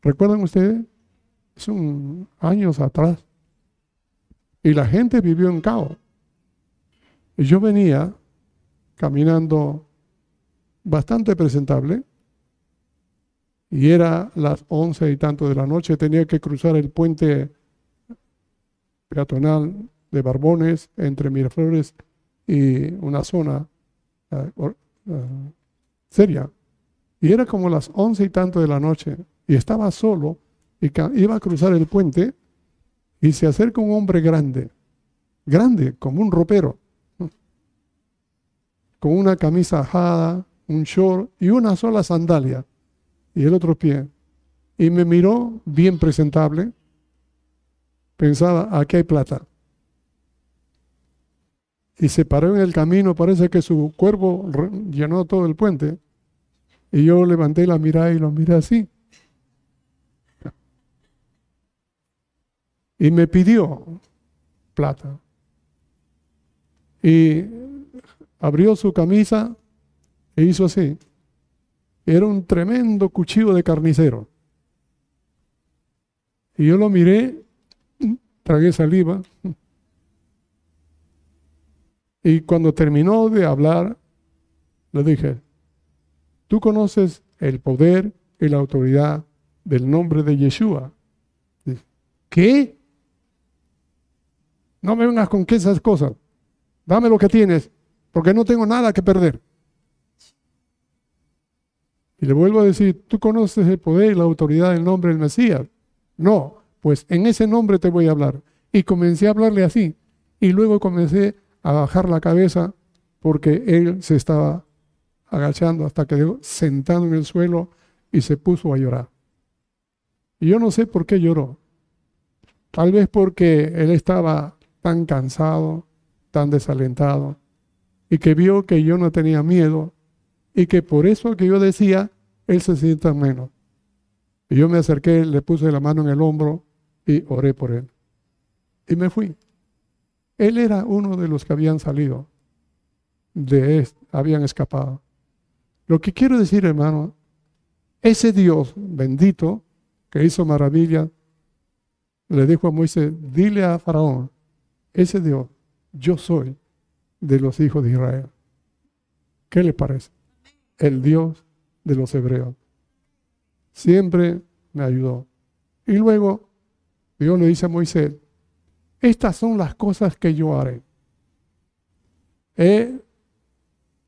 ¿Recuerdan ustedes? Son años atrás. Y la gente vivió en caos. Yo venía caminando bastante presentable y era las once y tanto de la noche, tenía que cruzar el puente peatonal de Barbones entre Miraflores y una zona eh, eh, seria. Y era como las once y tanto de la noche y estaba solo y iba a cruzar el puente y se acerca un hombre grande, grande, como un ropero, con una camisa ajada, un short y una sola sandalia y el otro pie. Y me miró bien presentable. Pensaba, aquí hay plata. Y se paró en el camino, parece que su cuerpo llenó todo el puente. Y yo levanté la mirada y lo miré así. Y me pidió plata. Y abrió su camisa e hizo así. Era un tremendo cuchillo de carnicero. Y yo lo miré, tragué saliva. Y cuando terminó de hablar, le dije, tú conoces el poder y la autoridad del nombre de Yeshua. ¿Qué? No me vengas con esas cosas. Dame lo que tienes, porque no tengo nada que perder. Y le vuelvo a decir, ¿tú conoces el poder y la autoridad del nombre del Mesías? No, pues en ese nombre te voy a hablar. Y comencé a hablarle así. Y luego comencé a bajar la cabeza porque él se estaba agachando hasta que quedó sentado en el suelo y se puso a llorar. Y yo no sé por qué lloró. Tal vez porque él estaba tan cansado, tan desalentado, y que vio que yo no tenía miedo y que por eso que yo decía, él se sienta menos. Y yo me acerqué, le puse la mano en el hombro y oré por él. Y me fui. Él era uno de los que habían salido, de habían escapado. Lo que quiero decir, hermano, ese Dios bendito que hizo maravillas, le dijo a Moisés, dile a Faraón, ese Dios, yo soy de los hijos de Israel. ¿Qué le parece? el Dios de los hebreos. Siempre me ayudó. Y luego Dios le dice a Moisés, estas son las cosas que yo haré. He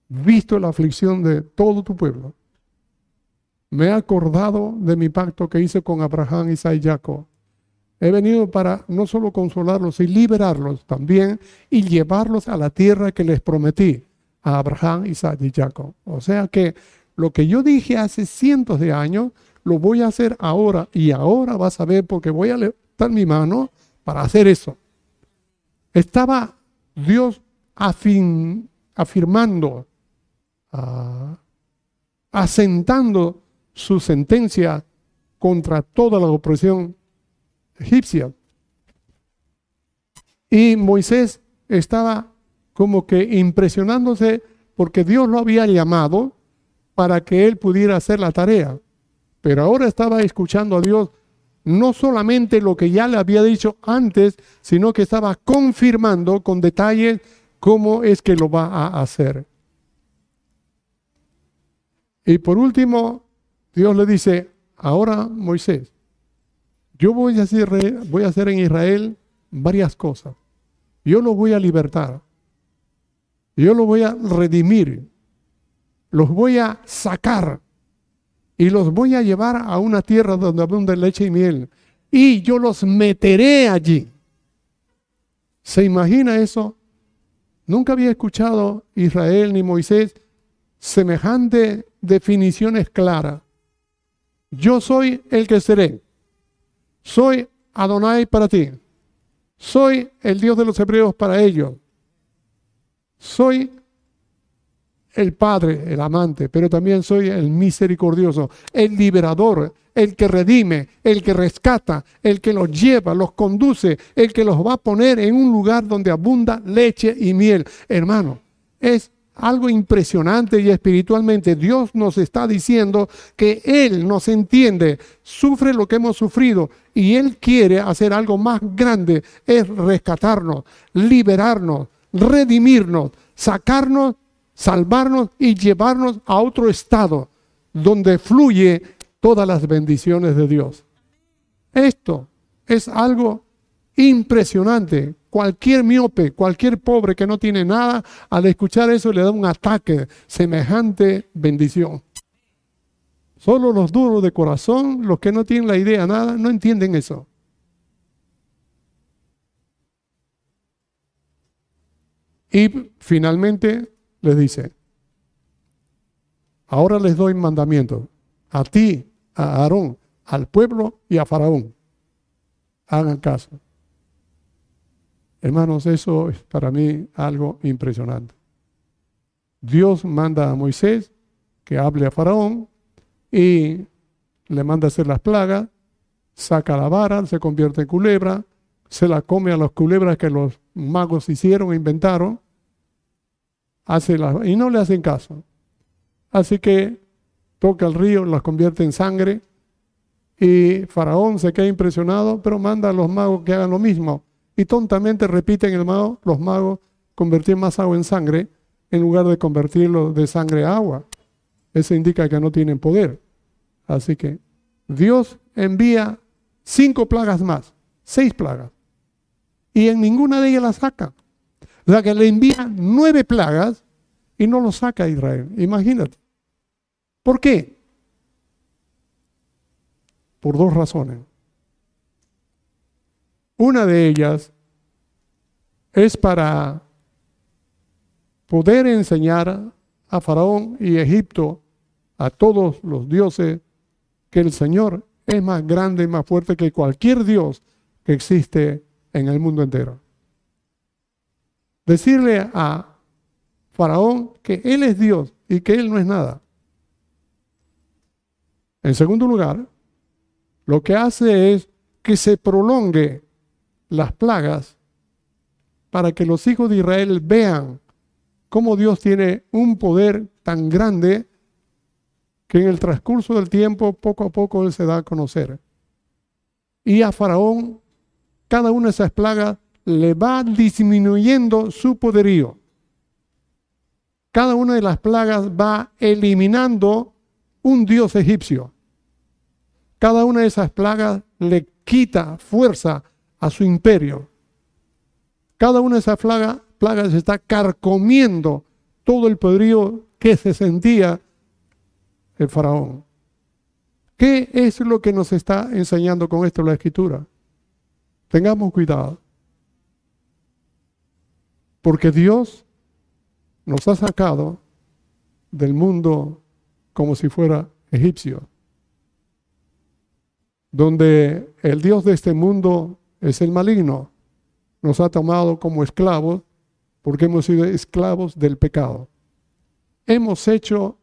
visto la aflicción de todo tu pueblo. Me he acordado de mi pacto que hice con Abraham, Isaac y Jacob. He venido para no solo consolarlos y liberarlos también y llevarlos a la tierra que les prometí a Abraham, Isaac y Jacob. O sea que lo que yo dije hace cientos de años, lo voy a hacer ahora y ahora vas a ver porque voy a levantar mi mano para hacer eso. Estaba Dios afirmando, ah, asentando su sentencia contra toda la opresión egipcia. Y Moisés estaba como que impresionándose porque Dios lo había llamado para que él pudiera hacer la tarea. Pero ahora estaba escuchando a Dios no solamente lo que ya le había dicho antes, sino que estaba confirmando con detalles cómo es que lo va a hacer. Y por último, Dios le dice, ahora Moisés, yo voy a hacer, en Israel varias cosas. Yo lo voy a libertar. Yo los voy a redimir, los voy a sacar y los voy a llevar a una tierra donde abunda leche y miel. Y yo los meteré allí. ¿Se imagina eso? Nunca había escuchado Israel ni Moisés semejante definiciones claras. Yo soy el que seré. Soy Adonai para ti. Soy el Dios de los hebreos para ellos. Soy el Padre, el amante, pero también soy el misericordioso, el liberador, el que redime, el que rescata, el que los lleva, los conduce, el que los va a poner en un lugar donde abunda leche y miel. Hermano, es algo impresionante y espiritualmente Dios nos está diciendo que Él nos entiende, sufre lo que hemos sufrido y Él quiere hacer algo más grande, es rescatarnos, liberarnos, redimirnos, sacarnos, salvarnos y llevarnos a otro estado donde fluye todas las bendiciones de Dios. Esto es algo impresionante. Cualquier miope, cualquier pobre que no tiene nada, al escuchar eso le da un ataque, semejante bendición. Solo los duros de corazón, los que no tienen la idea nada, no entienden eso. Y finalmente les dice, ahora les doy mandamiento a ti, a Aarón, al pueblo y a Faraón. Hagan caso. Hermanos, eso es para mí algo impresionante. Dios manda a Moisés que hable a Faraón y le manda hacer las plagas, saca la vara, se convierte en culebra, se la come a las culebras que los magos hicieron, inventaron, hace y no le hacen caso. Así que toca el río, las convierte en sangre y Faraón se queda impresionado, pero manda a los magos que hagan lo mismo. Y tontamente repiten el mago, los magos convertir más agua en sangre en lugar de convertirlo de sangre a agua. Eso indica que no tienen poder. Así que Dios envía cinco plagas más, seis plagas. Y en ninguna de ellas la saca. O sea que le envía nueve plagas y no lo saca a Israel. Imagínate. ¿Por qué? Por dos razones. Una de ellas es para poder enseñar a Faraón y Egipto, a todos los dioses, que el Señor es más grande y más fuerte que cualquier Dios que existe en el mundo entero. Decirle a Faraón que Él es Dios y que Él no es nada. En segundo lugar, lo que hace es que se prolongue las plagas para que los hijos de Israel vean cómo Dios tiene un poder tan grande que en el transcurso del tiempo poco a poco Él se da a conocer. Y a Faraón, cada una de esas plagas le va disminuyendo su poderío. Cada una de las plagas va eliminando un dios egipcio. Cada una de esas plagas le quita fuerza a su imperio. Cada una de esas plagas, está carcomiendo todo el poderío que se sentía el faraón. ¿Qué es lo que nos está enseñando con esto la escritura? Tengamos cuidado. Porque Dios nos ha sacado del mundo como si fuera egipcio, donde el Dios de este mundo es el maligno. Nos ha tomado como esclavos porque hemos sido esclavos del pecado. Hemos hecho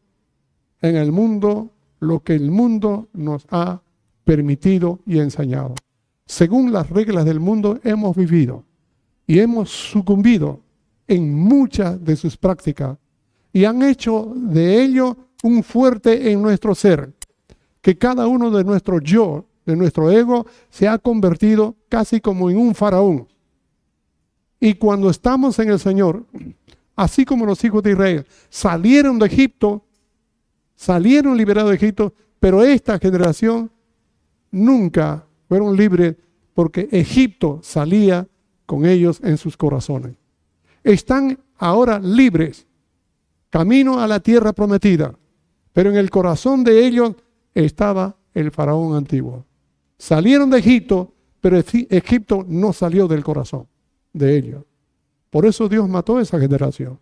en el mundo lo que el mundo nos ha permitido y enseñado. Según las reglas del mundo hemos vivido y hemos sucumbido en muchas de sus prácticas y han hecho de ello un fuerte en nuestro ser, que cada uno de nuestro yo, de nuestro ego, se ha convertido casi como en un faraón. Y cuando estamos en el Señor, así como los hijos de Israel salieron de Egipto, salieron liberados de Egipto, pero esta generación nunca fueron libres porque Egipto salía con ellos en sus corazones. Están ahora libres, camino a la tierra prometida pero en el corazón de ellos estaba el faraón antiguo. Salieron de Egipto, pero Egipto no salió del corazón de ellos. Por eso Dios mató a esa generación.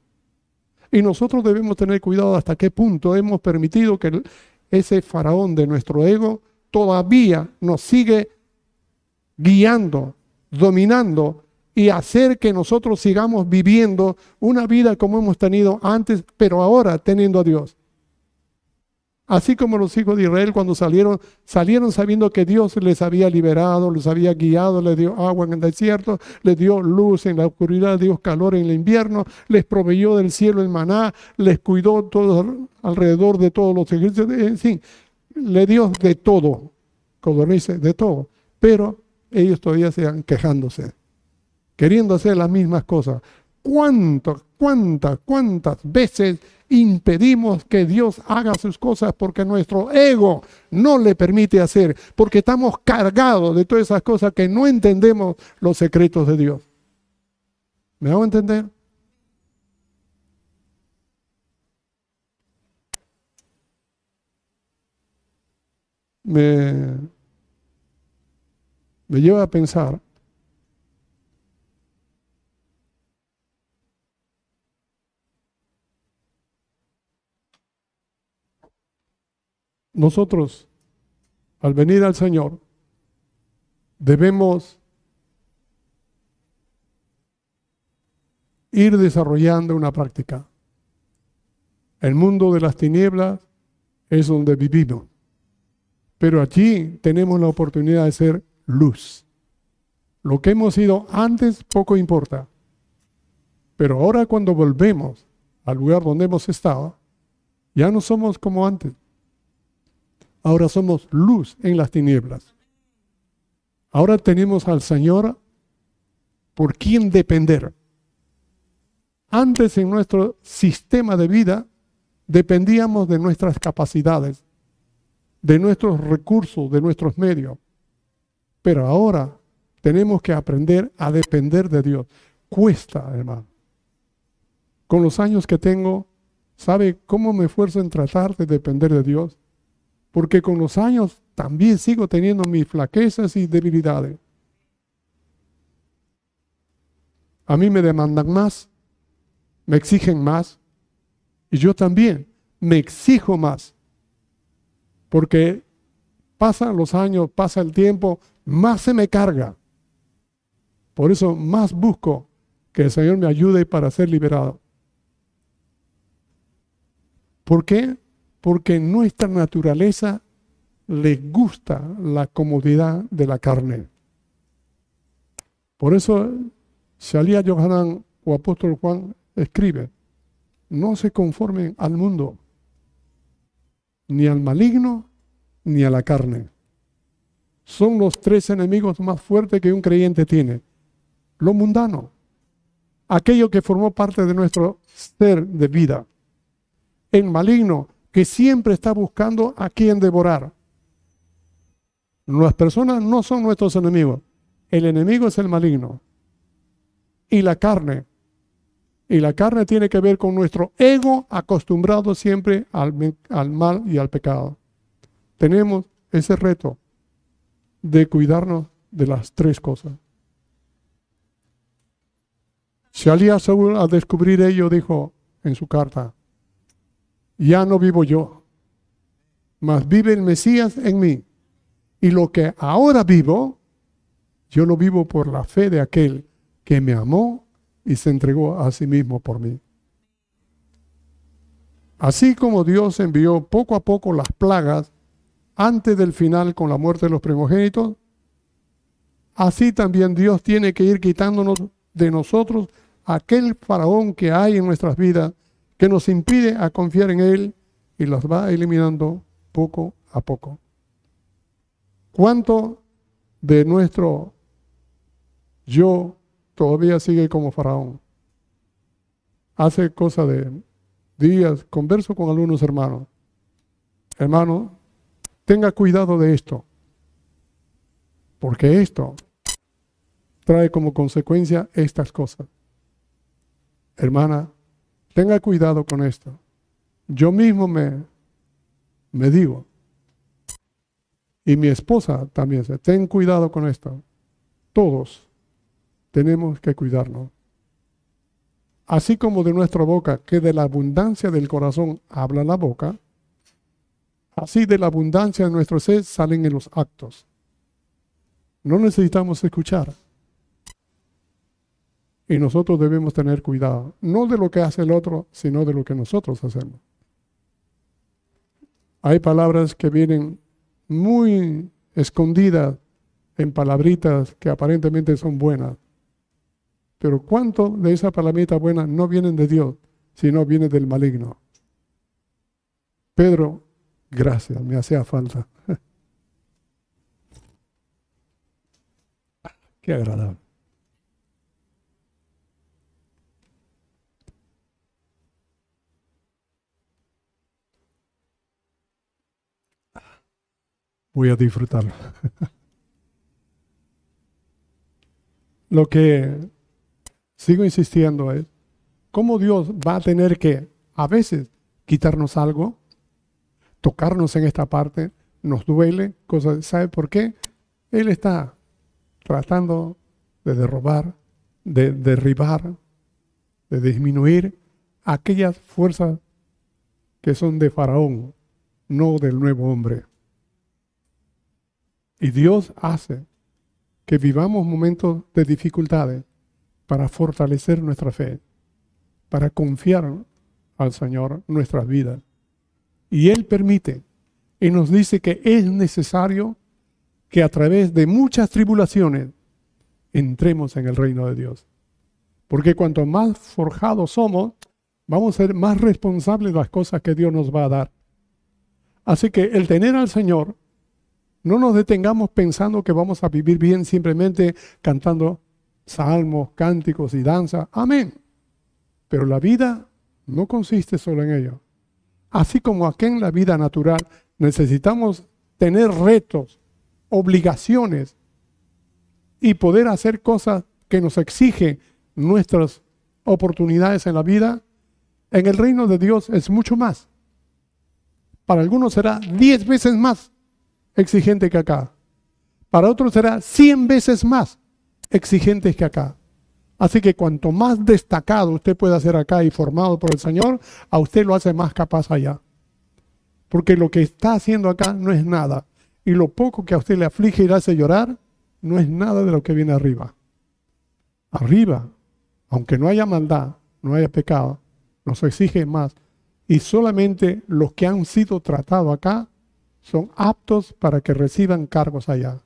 Y nosotros debemos tener cuidado hasta qué punto hemos permitido que ese faraón de nuestro ego todavía nos sigue guiando, dominando y hacer que nosotros sigamos viviendo una vida como hemos tenido antes, pero ahora teniendo a Dios. Así como los hijos de Israel cuando salieron, salieron sabiendo que Dios les había liberado, les había guiado, les dio agua en el desierto, les dio luz en la oscuridad, dio calor en el invierno, les proveyó del cielo el maná, les cuidó alrededor de todos los ejércitos, en fin, le dio de todo, como dice, de todo. Pero ellos todavía seguían quejándose, queriendo hacer las mismas cosas. ¿Cuánto, cuántas, cuántas veces impedimos que Dios haga sus cosas porque nuestro ego no le permite hacer, porque estamos cargados de todas esas cosas que no entendemos los secretos de Dios. ¿Me hago entender? Me, me lleva a pensar nosotros, al venir al Señor, debemos ir desarrollando una práctica. El mundo de las tinieblas es donde vivimos, pero allí tenemos la oportunidad de ser luz. Lo que hemos sido antes poco importa, pero ahora cuando volvemos al lugar donde hemos estado, ya no somos como antes. Ahora somos luz en las tinieblas. Ahora tenemos al Señor por quien depender. Antes en nuestro sistema de vida dependíamos de nuestras capacidades, de nuestros recursos, de nuestros medios. Pero ahora tenemos que aprender a depender de Dios. Cuesta, hermano. Con los años que tengo, ¿sabe cómo me esfuerzo en tratar de depender de Dios? Porque con los años también sigo teniendo mis flaquezas y debilidades. A mí me demandan más, me exigen más, y yo también me exijo más, porque pasan los años, pasa el tiempo, más se me carga. Por eso más busco que el Señor me ayude para ser liberado. ¿Por qué? Porque nuestra naturaleza le gusta la comodidad de la carne. Por eso Shalía Yohanan o apóstol Juan escribe, no se conformen al mundo, ni al maligno, ni a la carne. Son los tres enemigos más fuertes que un creyente tiene. Lo mundano, aquello que formó parte de nuestro ser de vida. El maligno, que siempre está buscando a quien devorar. Las personas no son nuestros enemigos. El enemigo es el maligno. Y la carne. Y la carne tiene que ver con nuestro ego acostumbrado siempre al, al mal y al pecado. Tenemos ese reto de cuidarnos de las tres cosas. Shalía Saúl al descubrir ello dijo en su carta, ya no vivo yo, mas vive el Mesías en mí. Y lo que ahora vivo, yo lo vivo por la fe de aquel que me amó y se entregó a sí mismo por mí. Así como Dios envió poco a poco las plagas antes del final con la muerte de los primogénitos, así también Dios tiene que ir quitándonos de nosotros aquel faraón que hay en nuestras vidas que nos impide a confiar en Él y los va eliminando poco a poco. ¿Cuánto de nuestro yo todavía sigue como faraón? Hace cosa de días converso con algunos hermanos. Hermano, tenga cuidado de esto, porque esto trae como consecuencia estas cosas. Hermana, Tenga cuidado con esto. Yo mismo me, me digo, y mi esposa también dice, ten cuidado con esto. Todos tenemos que cuidarnos. Así como de nuestra boca, que de la abundancia del corazón habla la boca, así de la abundancia de nuestro ser salen en los actos. No necesitamos escuchar. Y nosotros debemos tener cuidado, no de lo que hace el otro, sino de lo que nosotros hacemos. Hay palabras que vienen muy escondidas en palabritas que aparentemente son buenas. Pero ¿cuánto de esas palabritas buenas no vienen de Dios, sino vienen del maligno? Pedro, gracias, me hacía falta. Qué agradable. Voy a disfrutarlo. Lo que sigo insistiendo es cómo Dios va a tener que a veces quitarnos algo, tocarnos en esta parte, nos duele, cosas, ¿sabe por qué? Él está tratando de derrobar, de derribar, de disminuir aquellas fuerzas que son de Faraón, no del nuevo hombre. Y Dios hace que vivamos momentos de dificultades para fortalecer nuestra fe, para confiar al Señor nuestras vidas. Y Él permite y nos dice que es necesario que a través de muchas tribulaciones entremos en el reino de Dios. Porque cuanto más forjados somos, vamos a ser más responsables de las cosas que Dios nos va a dar. Así que el tener al Señor, no nos detengamos pensando que vamos a vivir bien simplemente cantando salmos, cánticos y danza. Amén. Pero la vida no consiste solo en ello. Así como aquí en la vida natural necesitamos tener retos, obligaciones y poder hacer cosas que nos exigen nuestras oportunidades en la vida, en el reino de Dios es mucho más. Para algunos será diez veces más exigente que acá. Para otros será cien veces más exigente que acá. Así que cuanto más destacado usted pueda ser acá y formado por el Señor, a usted lo hace más capaz allá. Porque lo que está haciendo acá no es nada. Y lo poco que a usted le aflige y le hace llorar, no es nada de lo que viene arriba. Arriba, aunque no haya maldad, no haya pecado, nos exige más. Y solamente los que han sido tratados acá son aptos para que reciban cargos allá.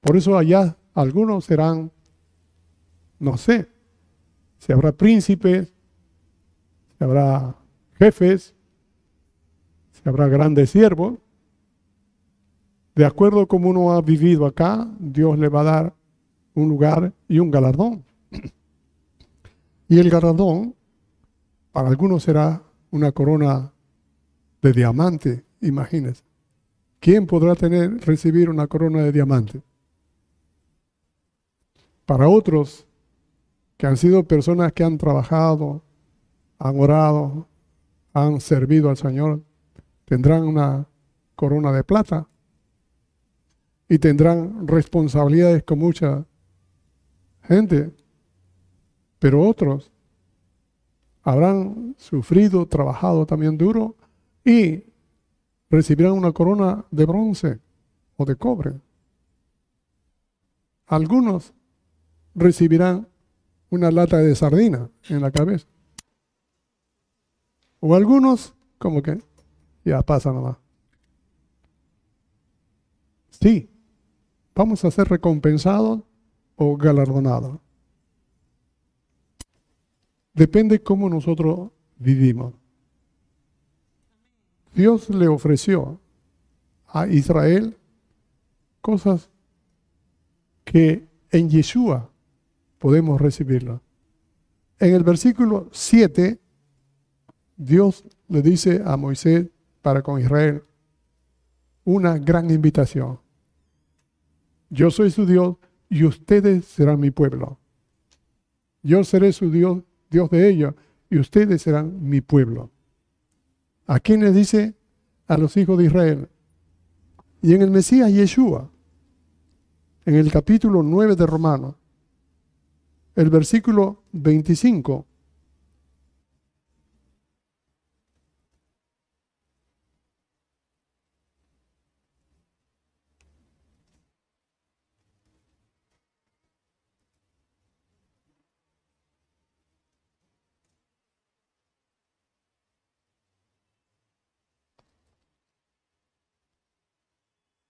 Por eso allá algunos serán, no sé, si habrá príncipes, si habrá jefes, si habrá grandes siervos. De acuerdo a cómo uno ha vivido acá, Dios le va a dar un lugar y un galardón. Y el galardón, para algunos será una corona de diamante, imagínense. ¿Quién podrá tener, recibir una corona de diamante? Para otros, que han sido personas que han trabajado, han orado, han servido al Señor, tendrán una corona de plata y tendrán responsabilidades con mucha gente. Pero otros habrán sufrido, trabajado también duro y recibirán una corona de bronce o de cobre. Algunos recibirán una lata de sardina en la cabeza. O algunos, como que ya pasa nomás. Sí, vamos a ser recompensados o galardonados. Depende cómo nosotros vivimos. Dios le ofreció a Israel cosas que en Yeshua podemos recibirlo. En el versículo 7, Dios le dice a Moisés para con Israel una gran invitación. Yo soy su Dios y ustedes serán mi pueblo. Yo seré su Dios, Dios de ellos, y ustedes serán mi pueblo. ¿A quién le dice? A los hijos de Israel. Y en el Mesías Yeshua, en el capítulo 9 de Romanos, el versículo 25.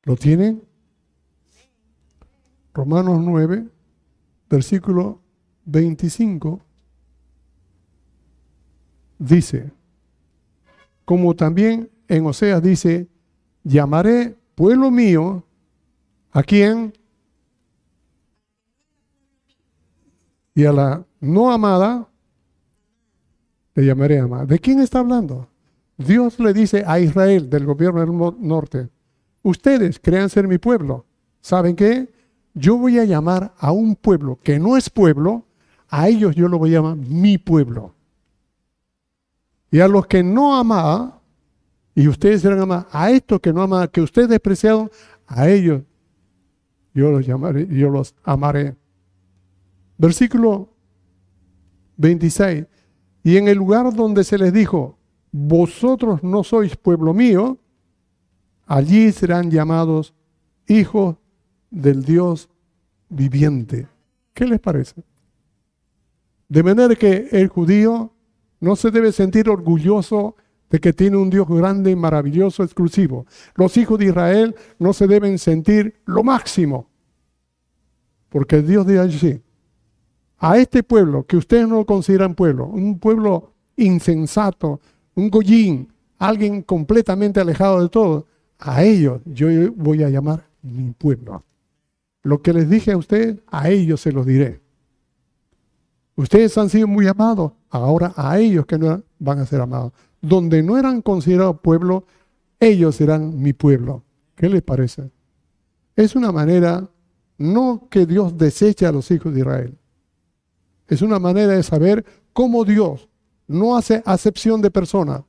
¿Lo tienen? Romanos 9, versículo 25 dice, como también en Oseas dice, llamaré pueblo mío a quién y a la no amada le llamaré amada. ¿De quién está hablando? Dios le dice a Israel del gobierno del norte, ustedes crean ser mi pueblo. ¿Saben qué? Yo voy a llamar a un pueblo que no es pueblo, a ellos yo lo voy a llamar mi pueblo. Y a los que no ama, y ustedes serán amados, a estos que no aman, que ustedes despreciaron, a ellos yo los llamaré, yo los amaré. Versículo 26. Y en el lugar donde se les dijo, vosotros no sois pueblo mío, allí serán llamados hijos del Dios viviente. ¿Qué les parece? De manera que el judío no se debe sentir orgulloso de que tiene un Dios grande, maravilloso, exclusivo. Los hijos de Israel no se deben sentir lo máximo, porque Dios dice así, a este pueblo que ustedes no consideran pueblo, un pueblo insensato, un goyín, alguien completamente alejado de todo, a ellos yo voy a llamar mi pueblo. Lo que les dije a ustedes, a ellos se los diré. Ustedes han sido muy amados, ahora a ellos que no van a ser amados donde no eran considerados pueblo, ellos serán mi pueblo. ¿Qué les parece? Es una manera, no que Dios deseche a los hijos de Israel, es una manera de saber cómo Dios no hace acepción de personas.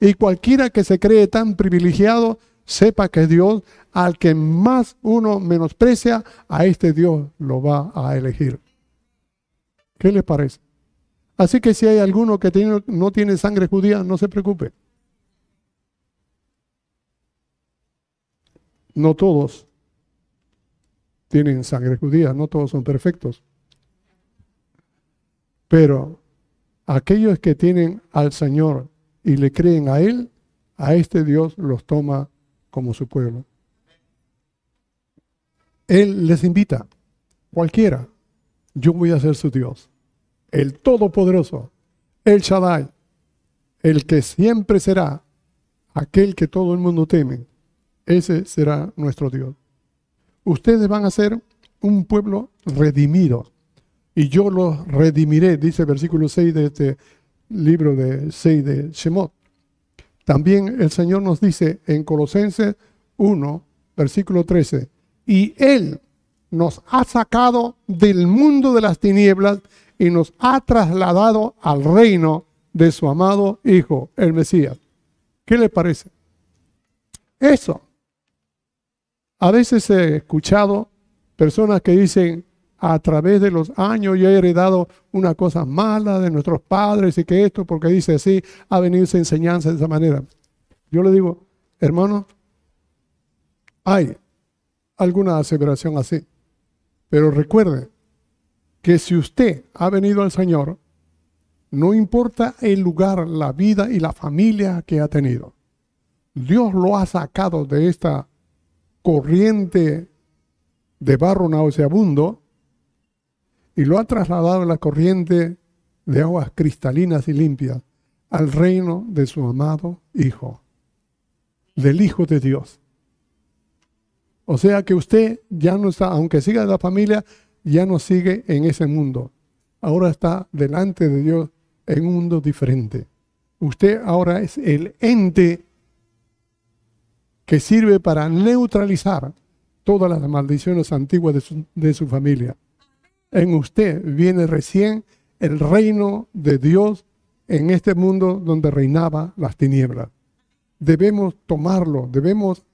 Y cualquiera que se cree tan privilegiado, sepa que Dios, al que más uno menosprecia, a este Dios lo va a elegir. ¿Qué les parece? Así que si hay alguno que no tiene sangre judía, no se preocupe. No todos tienen sangre judía, no todos son perfectos. Pero aquellos que tienen al Señor y le creen a Él, a este Dios los toma como su pueblo. Él les invita, cualquiera, yo voy a ser su Dios el Todopoderoso, el Shaddai, el que siempre será aquel que todo el mundo teme. Ese será nuestro Dios. Ustedes van a ser un pueblo redimido y yo los redimiré, dice el versículo 6 de este libro de 6 de Shemot. También el Señor nos dice en Colosenses 1, versículo 13, y Él nos ha sacado del mundo de las tinieblas y nos ha trasladado al reino de su amado Hijo, el Mesías. ¿Qué le parece? Eso. A veces he escuchado personas que dicen, a través de los años yo he heredado una cosa mala de nuestros padres y que esto, porque dice así, ha venido esa enseñanza de esa manera. Yo le digo, hermano, hay alguna aseveración así, pero recuerde que si usted ha venido al Señor, no importa el lugar, la vida y la familia que ha tenido, Dios lo ha sacado de esta corriente de barro nauseabundo y lo ha trasladado a la corriente de aguas cristalinas y limpias al reino de su amado Hijo, del Hijo de Dios. O sea que usted ya no está, aunque siga de la familia, ya no sigue en ese mundo. Ahora está delante de Dios en un mundo diferente. Usted ahora es el ente que sirve para neutralizar todas las maldiciones antiguas de su, de su familia. En usted viene recién el reino de Dios en este mundo donde reinaba las tinieblas. Debemos tomarlo, debemos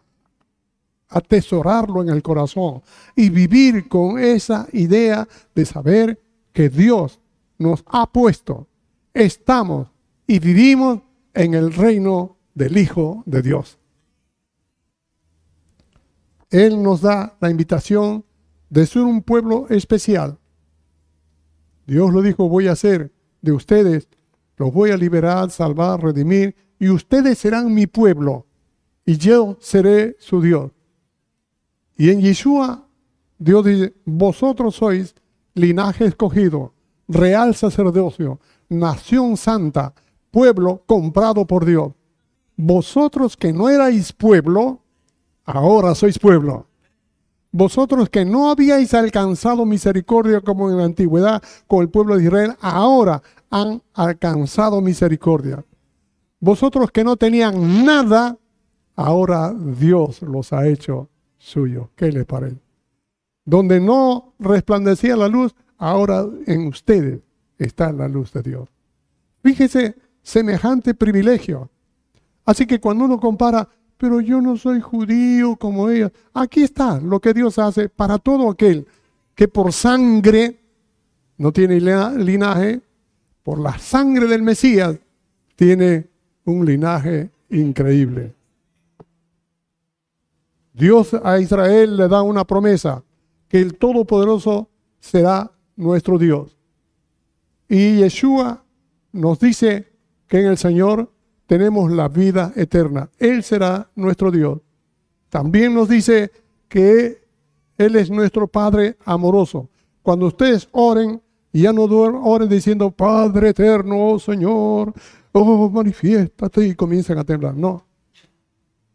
atesorarlo en el corazón y vivir con esa idea de saber que Dios nos ha puesto, estamos y vivimos en el reino del Hijo de Dios. Él nos da la invitación de ser un pueblo especial. Dios lo dijo, voy a hacer de ustedes, los voy a liberar, salvar, redimir, y ustedes serán mi pueblo, y yo seré su Dios. Y en Yeshua, Dios dice, vosotros sois linaje escogido, real sacerdocio, nación santa, pueblo comprado por Dios. Vosotros que no erais pueblo, ahora sois pueblo. Vosotros que no habíais alcanzado misericordia como en la antigüedad con el pueblo de Israel, ahora han alcanzado misericordia. Vosotros que no tenían nada, ahora Dios los ha hecho suyos. ¿Qué les parece? Donde no resplandecía la luz, ahora en ustedes está la luz de Dios. Fíjese, semejante privilegio. Así que cuando uno compara, pero yo no soy judío como ellos, aquí está lo que Dios hace para todo aquel que por sangre no tiene linaje, por la sangre del Mesías tiene un linaje increíble. Dios a Israel le da una promesa, que el Todopoderoso será nuestro Dios. Y Yeshua nos dice que en el Señor tenemos la vida eterna. Él será nuestro Dios. También nos dice que Él es nuestro Padre amoroso. Cuando ustedes oren, ya no oren diciendo, Padre eterno, oh Señor, oh, manifiéstate y comienzan a temblar. No.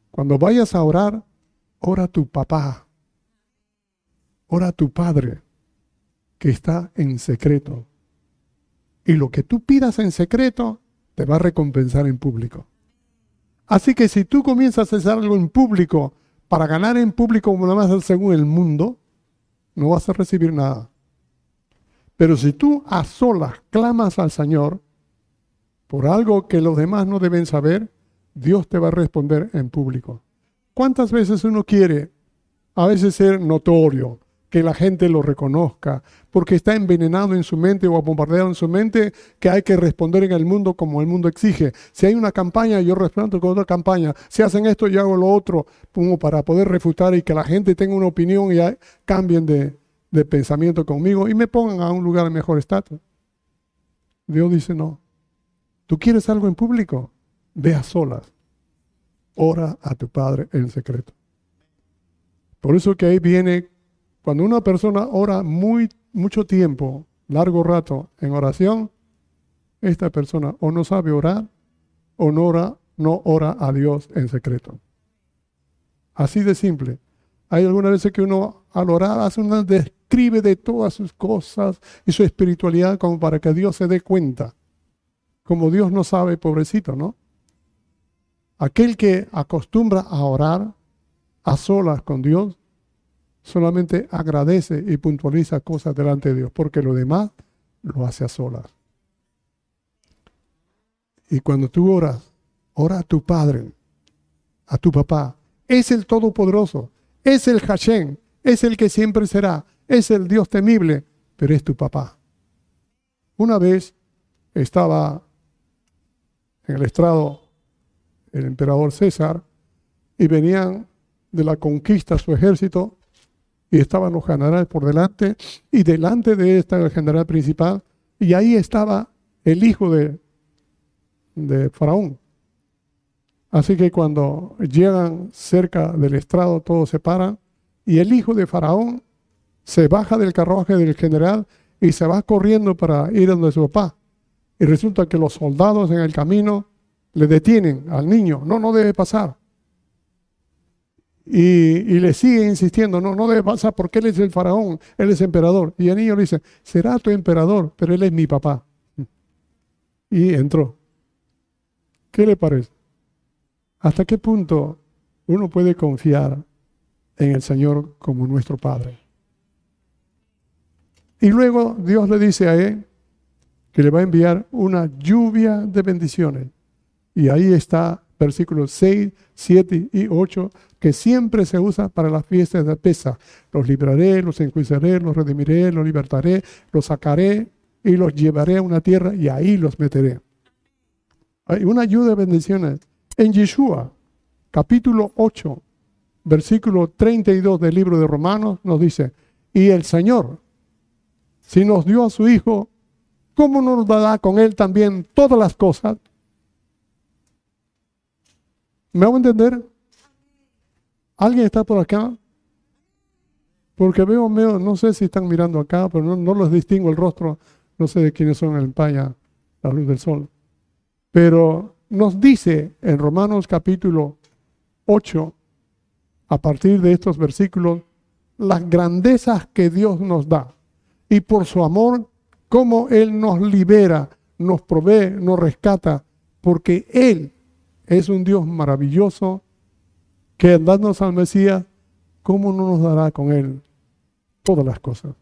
Cuando vayas a orar, ora a tu papá. Ora a tu Padre que está en secreto. Y lo que tú pidas en secreto, te va a recompensar en público. Así que si tú comienzas a hacer algo en público para ganar en público como nada más según el mundo, no vas a recibir nada. Pero si tú a solas clamas al Señor por algo que los demás no deben saber, Dios te va a responder en público. ¿Cuántas veces uno quiere a veces ser notorio, que la gente lo reconozca, porque está envenenado en su mente o bombardeado en su mente, que hay que responder en el mundo como el mundo exige. Si hay una campaña, yo respondo con otra campaña. Si hacen esto, yo hago lo otro, como para poder refutar y que la gente tenga una opinión y cambien de, de pensamiento conmigo y me pongan a un lugar de mejor estatus. Dios dice, no. ¿Tú quieres algo en público? Ve a solas. Ora a tu Padre en secreto. Por eso que ahí viene cuando una persona ora muy, mucho tiempo, largo rato en oración, esta persona o no sabe orar o no ora, no ora a Dios en secreto. Así de simple. Hay algunas veces que uno al orar hace una describe de todas sus cosas y su espiritualidad como para que Dios se dé cuenta. Como Dios no sabe, pobrecito, ¿no? Aquel que acostumbra a orar a solas con Dios solamente agradece y puntualiza cosas delante de Dios, porque lo demás lo hace a solas. Y cuando tú oras, ora a tu Padre, a tu papá. Es el Todopoderoso, es el Hashem, es el que siempre será, es el Dios temible, pero es tu papá. Una vez estaba en el estrado el emperador César y venían de la conquista su ejército y estaban los generales por delante, y delante de él estaba el general principal, y ahí estaba el hijo de, de Faraón. Así que cuando llegan cerca del estrado, todos se paran, y el hijo de Faraón se baja del carruaje del general y se va corriendo para ir donde su papá. Y resulta que los soldados en el camino le detienen al niño, no, no debe pasar. Y, le sigue insistiendo, no, no debe pasar porque él es el faraón, él es emperador. Y el niño le dice, será tu emperador, pero él es mi papá. Y entró. ¿Qué le parece? ¿Hasta qué punto uno puede confiar en el Señor como nuestro Padre? Y luego Dios le dice a él que le va a enviar una lluvia de bendiciones. Y ahí está versículos 6, 7 y 8, que siempre se usa para las fiestas de Pesa. Los libraré, los enjuiciaré, los redimiré, los libertaré, los sacaré y los llevaré a una tierra y ahí los meteré. Hay una ayuda de bendiciones. En Yeshua, capítulo 8, versículo 32 del libro de Romanos, nos dice, y el Señor, si nos dio a su Hijo, ¿cómo no nos dará con Él también todas las cosas? ¿Me hago entender? ¿Alguien está por acá? Porque veo, no sé si están mirando acá, pero no, los distingo el rostro, no sé de quiénes son en España, la luz del sol. Pero nos dice en Romanos capítulo 8, a partir de estos versículos, las grandezas que Dios nos da. Y por su amor, cómo Él nos libera, nos provee, nos rescata, porque Él es un Dios maravilloso que darnos al Mesías, ¿cómo no nos dará con Él todas las cosas?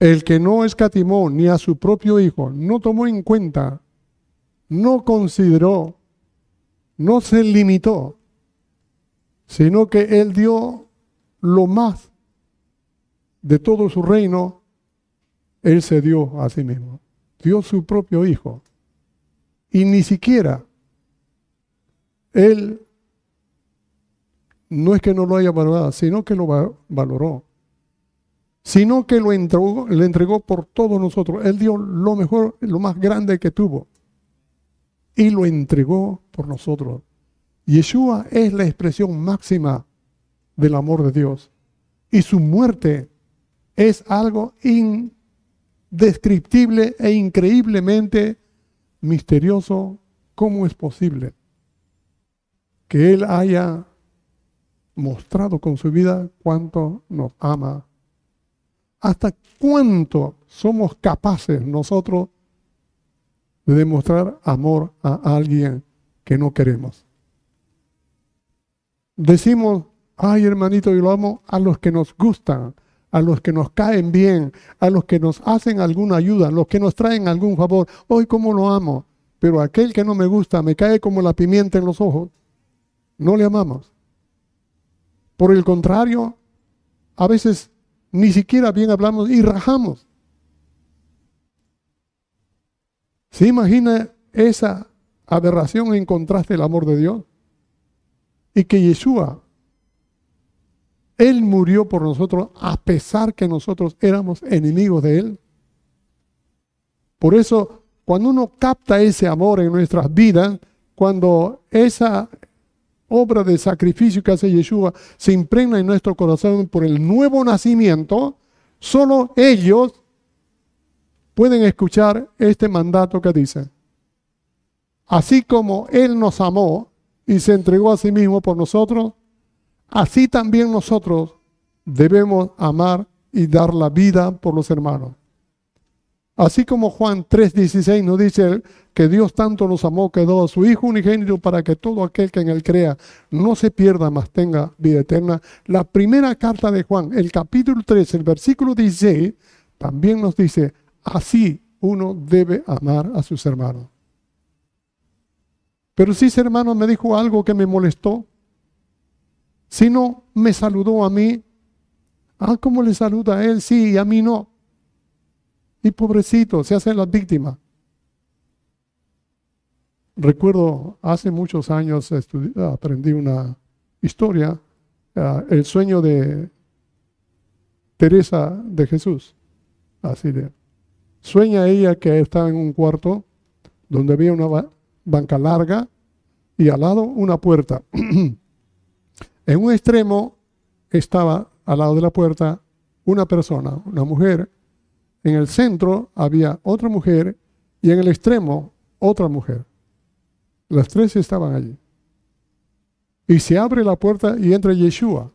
El que no escatimó ni a su propio hijo, no tomó en cuenta, no consideró, no se limitó, sino que él dio lo más de todo su reino, él se dio a sí mismo. Dio su propio hijo. Y ni siquiera él no es que no lo haya valorado, sino que lo valoró sino que lo entregó, le entregó por todos nosotros. Él dio lo mejor, lo más grande que tuvo, y lo entregó por nosotros. Yeshua es la expresión máxima del amor de Dios, y su muerte es algo indescriptible e increíblemente misterioso. ¿Cómo es posible que Él haya mostrado con su vida cuánto nos ama ¿Hasta cuánto somos capaces nosotros de demostrar amor a alguien que no queremos? Decimos, ay hermanito, yo lo amo a los que nos gustan, a los que nos caen bien, a los que nos hacen alguna ayuda, a los que nos traen algún favor. Hoy como lo amo, pero aquel que no me gusta me cae como la pimienta en los ojos. No le amamos. Por el contrario, a veces ni siquiera bien hablamos y rajamos. ¿Se imagina esa aberración en contraste del amor de Dios? Y que Yeshua, Él murió por nosotros a pesar que nosotros éramos enemigos de Él. Por eso, cuando uno capta ese amor en nuestras vidas, cuando esa obra de sacrificio que hace Yeshua se impregna en nuestro corazón por el nuevo nacimiento, solo ellos pueden escuchar este mandato que dice, así como Él nos amó y se entregó a sí mismo por nosotros, así también nosotros debemos amar y dar la vida por los hermanos. Así como Juan 3:16 nos dice que Dios tanto nos amó que dio a su Hijo unigénito para que todo aquel que en él crea no se pierda, mas tenga vida eterna. La primera carta de Juan, el capítulo 3, el versículo 16, también nos dice, así uno debe amar a sus hermanos. Pero ese hermano me dijo algo que me molestó, si no me saludó a mí, ah, ¿cómo le saluda a él? Sí, y a mí no. Y pobrecito, se hacen las víctimas. Recuerdo hace muchos años aprendí una historia, ah, el sueño de Teresa de Jesús. Así de. Sueña ella que estaba en un cuarto donde había una banca larga y al lado una puerta. en un extremo estaba al lado de la puerta una persona, una mujer, en el centro había otra mujer y en el extremo otra mujer. Las tres estaban allí. Y se abre la puerta y entra Yeshua.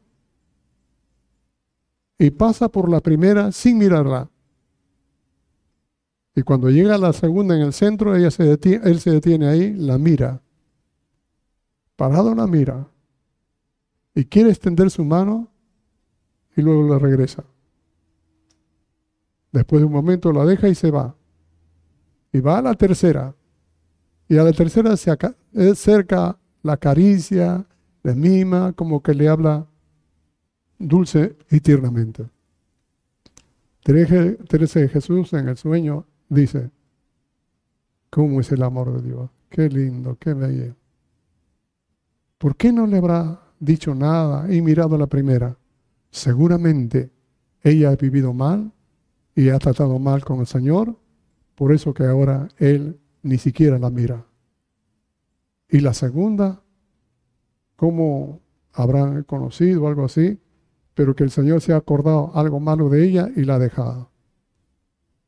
Y pasa por la primera sin mirarla. Y cuando llega la segunda en el centro, ella se él se detiene ahí, la mira. Parado la mira. Y quiere extender su mano y luego la regresa. Después de un momento la deja y se va. Y va a la tercera. Y a la tercera se acerca, la caricia, le mima, como que le habla dulce y tiernamente. Teresa de Jesús en el sueño dice, ¿cómo es el amor de Dios? Qué lindo, qué bello. ¿Por qué no le habrá dicho nada y mirado a la primera? Seguramente ella ha vivido mal y ha tratado mal con el Señor, por eso que ahora Él ni siquiera la mira. Y la segunda, ¿cómo habrán conocido algo así? Pero que el Señor se ha acordado algo malo de ella y la ha dejado.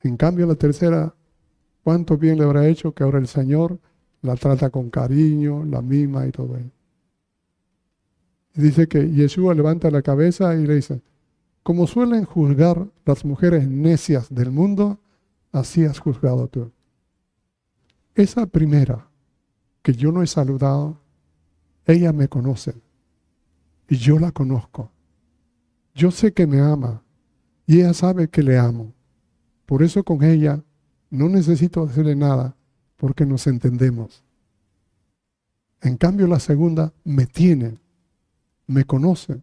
En cambio, la tercera, ¿cuánto bien le habrá hecho que ahora el Señor la trata con cariño, la mima y todo eso. dice que Yeshua levanta la cabeza y le dice, como suelen juzgar las mujeres necias del mundo, así has juzgado tú. Esa primera que yo no he saludado, ella me conoce y yo la conozco. Yo sé que me ama y ella sabe que le amo. Por eso con ella no necesito hacerle nada porque nos entendemos. En cambio la segunda me tiene, me conoce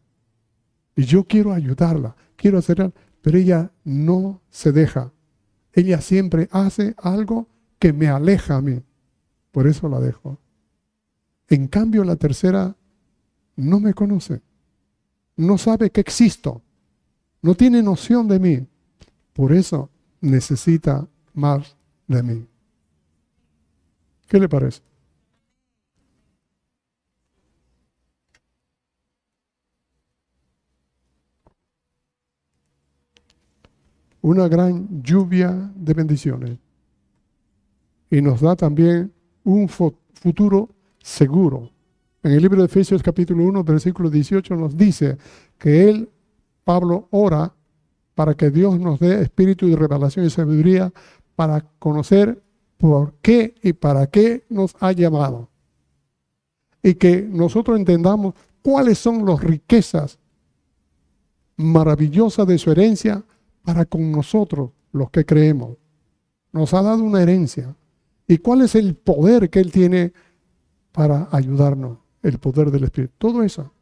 y yo quiero ayudarla, quiero hacerla, pero ella no se deja. Ella siempre hace algo que me aleja a mí. Por eso la dejo. En cambio la tercera no me conoce, no sabe que existo, no tiene noción de mí. Por eso necesita más de mí. ¿Qué le parece? Una gran lluvia de bendiciones. Y nos da también un futuro seguro. En el libro de Efesios capítulo 1, versículo 18 nos dice que él, Pablo, ora para que Dios nos dé espíritu de revelación y sabiduría para conocer por qué y para qué nos ha llamado. Y que nosotros entendamos cuáles son las riquezas maravillosas de su herencia para con nosotros, los que creemos. Nos ha dado una herencia. ¿Y cuál es el poder que Él tiene para ayudarnos? El poder del Espíritu. Todo eso.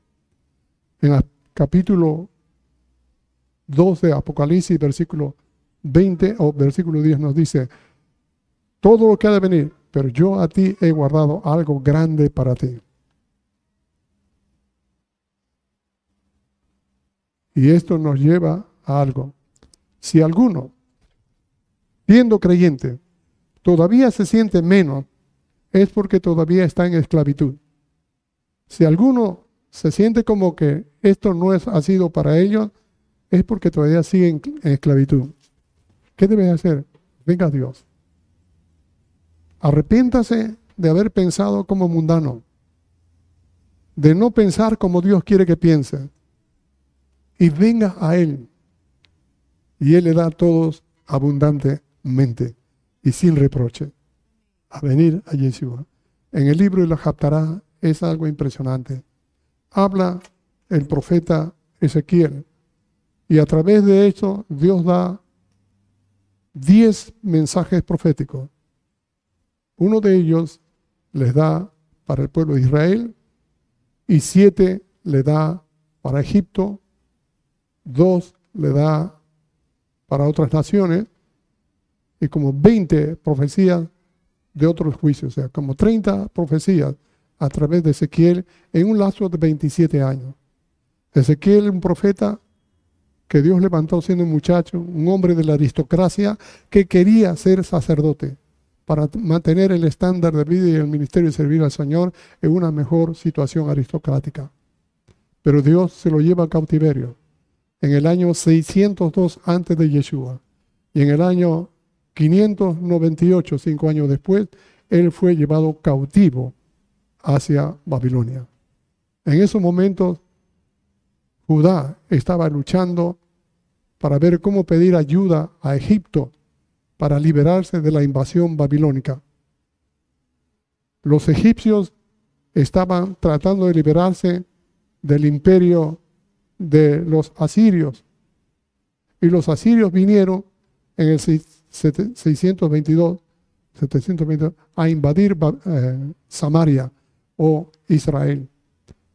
En el capítulo 2 de Apocalipsis, versículo 20 o versículo 10 nos dice, todo lo que ha de venir, pero yo a ti he guardado algo grande para ti. Y esto nos lleva a algo. Si alguno, siendo creyente, todavía se siente menos, es porque todavía está en esclavitud. Si alguno se siente como que esto no es, ha sido para ellos, es porque todavía sigue en, esclavitud. ¿Qué debe hacer? Venga Dios. Arrepiéntase de haber pensado como mundano, de no pensar como Dios quiere que piense, y venga a Él. Y Él le da a todos abundantemente y sin reproche a venir a Yeshua. En el libro de la Japtará es algo impresionante. Habla el profeta Ezequiel y a través de eso Dios da diez mensajes proféticos uno de ellos les da para el pueblo de Israel y siete le da para Egipto, dos le da para otras naciones y como 20 profecías de otros juicios, o sea, como 30 profecías a través de Ezequiel en un lazo de 27 años. Ezequiel, un profeta que Dios levantó siendo un muchacho, un hombre de la aristocracia que quería ser sacerdote para mantener el estándar de vida y el ministerio de servir al Señor en una mejor situación aristocrática. Pero Dios se lo lleva a cautiverio en el año 602 antes de Yeshua. Y en el año 598, cinco años después, él fue llevado cautivo hacia Babilonia. En esos momentos, Judá estaba luchando para ver cómo pedir ayuda a Egipto para liberarse de la invasión babilónica. Los egipcios estaban tratando de liberarse del imperio de los asirios. Y los asirios vinieron en el 622, 722 a invadir eh, Samaria o Israel.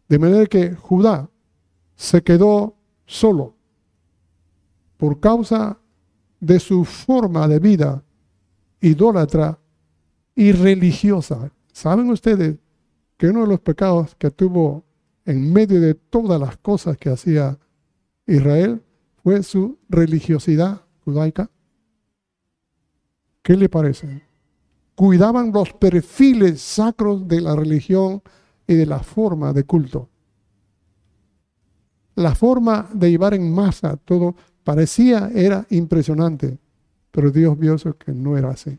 De manera que Judá se quedó solo por causa de su forma de vida idólatra y religiosa. ¿Saben ustedes que uno de los pecados que tuvo en medio de todas las cosas que hacía Israel fue su religiosidad judaica? ¿Qué le parece? Cuidaban los perfiles sacros de la religión y de la forma de culto. La forma de llevar en masa todo Parecía, era impresionante, pero Dios vio eso que no era así.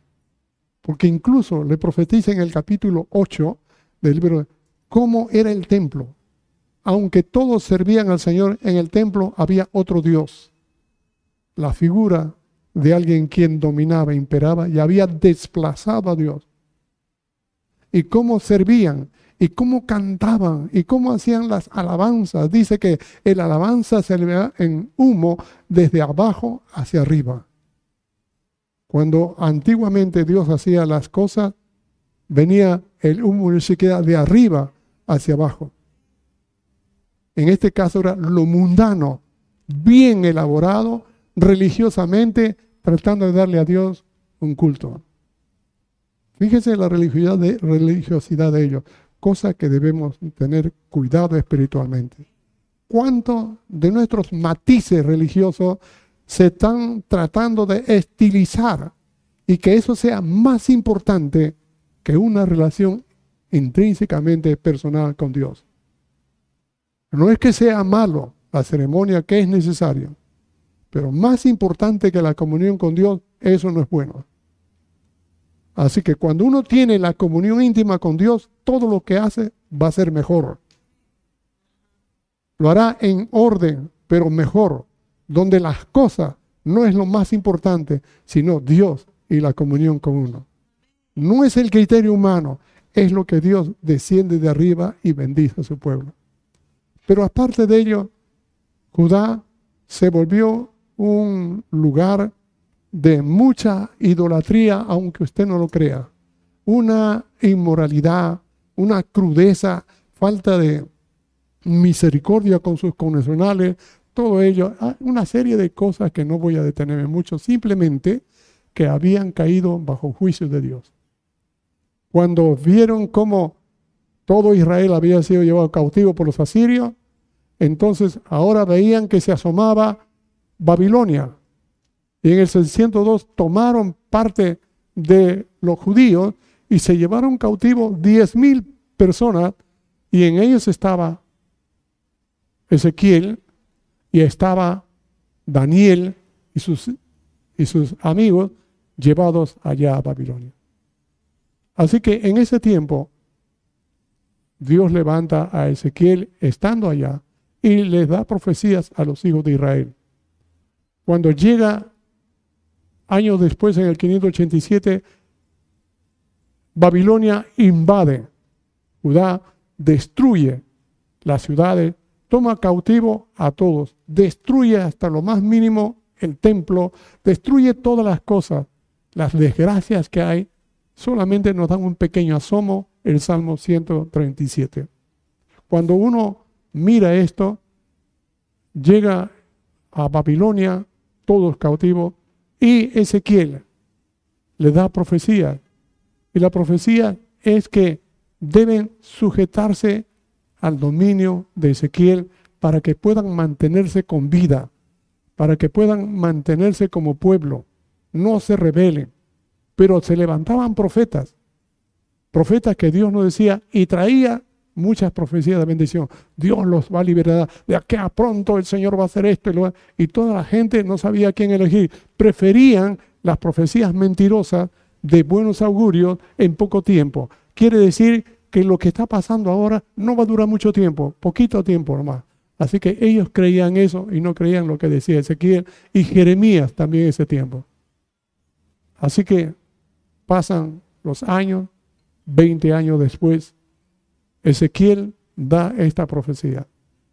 porque incluso le profetiza en el capítulo 8 del libro cómo era el templo. Aunque todos servían al Señor, en el templo había otro Dios. La figura de alguien quien dominaba, imperaba y había desplazado a Dios. Y cómo servían, y cómo cantaban, y cómo hacían las alabanzas. Dice que el alabanza se le ve en humo desde abajo hacia arriba. Cuando antiguamente Dios hacía las cosas, venía el humo y se queda de arriba hacia abajo. En este caso era lo mundano, bien elaborado, religiosamente, tratando de darle a Dios un culto. Fíjese la religiosidad de ellos, cosa que debemos tener cuidado espiritualmente. ¿Cuántos de nuestros matices religiosos se están tratando de estilizar y que eso sea más importante que una relación intrínsecamente personal con Dios. No es que sea malo la ceremonia que es necesaria, pero más importante que la comunión con Dios, eso no es bueno. Así que cuando uno tiene la comunión íntima con Dios, todo lo que hace va a ser mejor. Lo hará en orden, pero mejor, donde las cosas no es lo más importante, sino Dios y la comunión con uno. No es el criterio humano, es lo que Dios desciende de arriba y bendice a su pueblo. Pero aparte de ello, Judá se volvió un lugar de mucha idolatría, aunque usted no lo crea. Una inmoralidad, una crudeza, falta de misericordia con sus connacionales, todo ello, ah, una serie de cosas que no voy a detenerme mucho, simplemente que habían caído bajo juicio de Dios. Cuando vieron cómo todo Israel había sido llevado cautivo por los asirios, entonces ahora veían que se asomaba Babilonia. Y en el 602 tomaron parte de los judíos y se llevaron cautivo diez mil personas y en ellos estaba Ezequiel, y estaba Daniel y sus, y sus amigos llevados allá a Babilonia. Así que en ese tiempo Dios levanta a Ezequiel estando allá y les da profecías a los hijos de Israel. Cuando llega años después, en el 587, Babilonia invade Judá, destruye las ciudades toma cautivo a todos, destruye hasta lo más mínimo el templo, destruye todas las cosas, las desgracias que hay, solamente nos dan un pequeño asomo el Salmo 137. Cuando uno mira esto, llega a Babilonia, todos cautivos, y Ezequiel le da profecía. Y la profecía es que deben sujetarse al dominio de Ezequiel para que puedan mantenerse con vida, para que puedan mantenerse como pueblo, no se rebelen. Pero se levantaban profetas, profetas que Dios nos decía y traía muchas profecías de bendición. Dios los va a liberar, de aquí a pronto el Señor va a hacer esto y, y toda la gente no sabía quién elegir. Preferían las profecías mentirosas de buenos augurios en poco tiempo. Quiere decir que lo que está pasando ahora no va a durar mucho tiempo, poquito tiempo nomás. Así que ellos creían eso y no creían lo que decía Ezequiel y Jeremías también ese tiempo. Así que pasan los años, 20 años después, Ezequiel da esta profecía.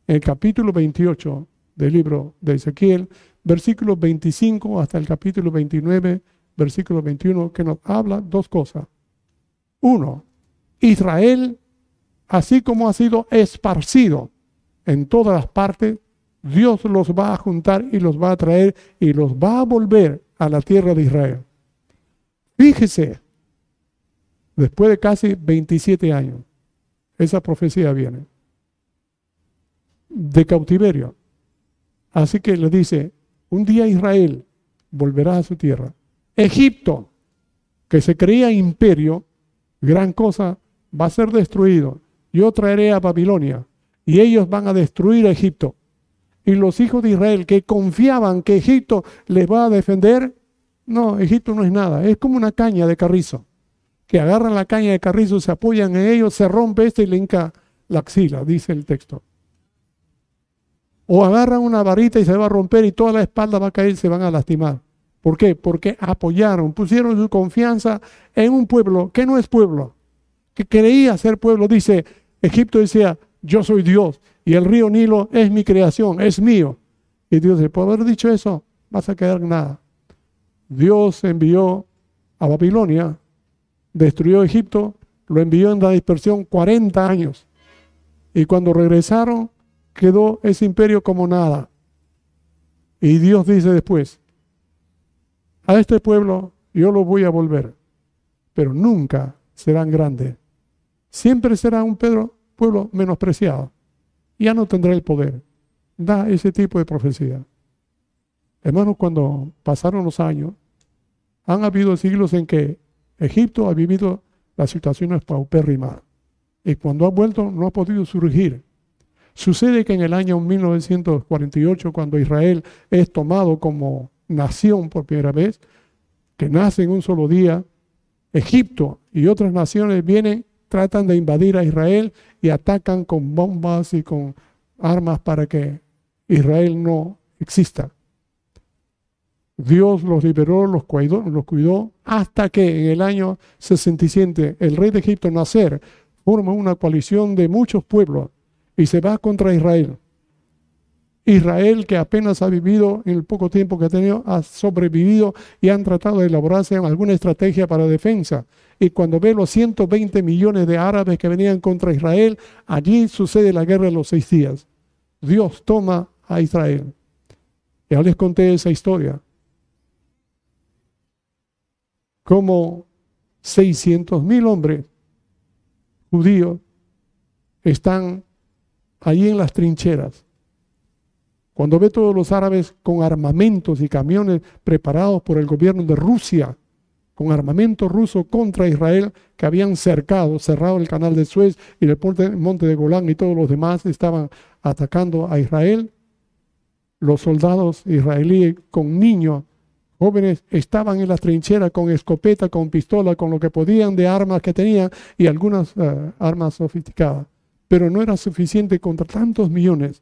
En el capítulo 28 del libro de Ezequiel, versículo 25 hasta el capítulo 29, versículo 21, que nos habla dos cosas. Uno, Israel, así como ha sido esparcido en todas las partes, Dios los va a juntar y los va a traer y los va a volver a la tierra de Israel. Fíjese, después de casi 27 años, esa profecía viene de cautiverio. Así que le dice, un día Israel volverá a su tierra. Egipto, que se creía imperio, gran cosa, va a ser destruido. Yo traeré a Babilonia y ellos van a destruir a Egipto. Y los hijos de Israel que confiaban que Egipto les va a defender, no, Egipto no es nada, es como una caña de carrizo. Que agarran la caña de carrizo, se apoyan en ellos, se rompe este y le hinca la axila, dice el texto. O agarran una varita y se va a romper y toda la espalda va a caer se van a lastimar. ¿Por qué? Porque apoyaron, pusieron su confianza en un pueblo que no es pueblo, que creía ser pueblo. Dice, Egipto decía, yo soy Dios y el río Nilo es mi creación, es mío. Y Dios dice, por haber dicho eso, vas a quedar nada. Dios envió a Babilonia, destruyó Egipto, lo envió en la dispersión 40 años. Y cuando regresaron, quedó ese imperio como nada. Y Dios dice después, a este pueblo yo lo voy a volver, pero nunca serán grandes. Siempre será un Pedro, pueblo menospreciado. Ya no tendrá el poder. Da ese tipo de profecía. Hermanos, cuando pasaron los años, han habido siglos en que Egipto ha vivido las situaciones paupérrimas. Y cuando ha vuelto no ha podido surgir. Sucede que en el año 1948, cuando Israel es tomado como nación por primera vez, que nace en un solo día, Egipto y otras naciones vienen, tratan de invadir a Israel y atacan con bombas y con armas para que Israel no exista. Dios los liberó, los cuidó, los cuidó, hasta que en el año 67 el rey de Egipto, Nacer, forma una coalición de muchos pueblos y se va contra Israel. Israel, que apenas ha vivido en el poco tiempo que ha tenido, ha sobrevivido y han tratado de elaborarse alguna estrategia para defensa. Y cuando ve los 120 millones de árabes que venían contra Israel, allí sucede la guerra de los seis días. Dios toma a Israel. Ya les conté esa historia. Como 600 mil hombres judíos están allí en las trincheras. Cuando ve todos los árabes con armamentos y camiones preparados por el gobierno de Rusia, con armamento ruso contra Israel, que habían cercado, cerrado el canal de Suez y el monte de Golán y todos los demás estaban atacando a Israel, los soldados israelíes con niños, jóvenes, estaban en las trincheras con escopeta, con pistola, con lo que podían de armas que tenían y algunas eh, armas sofisticadas. Pero no era suficiente contra tantos millones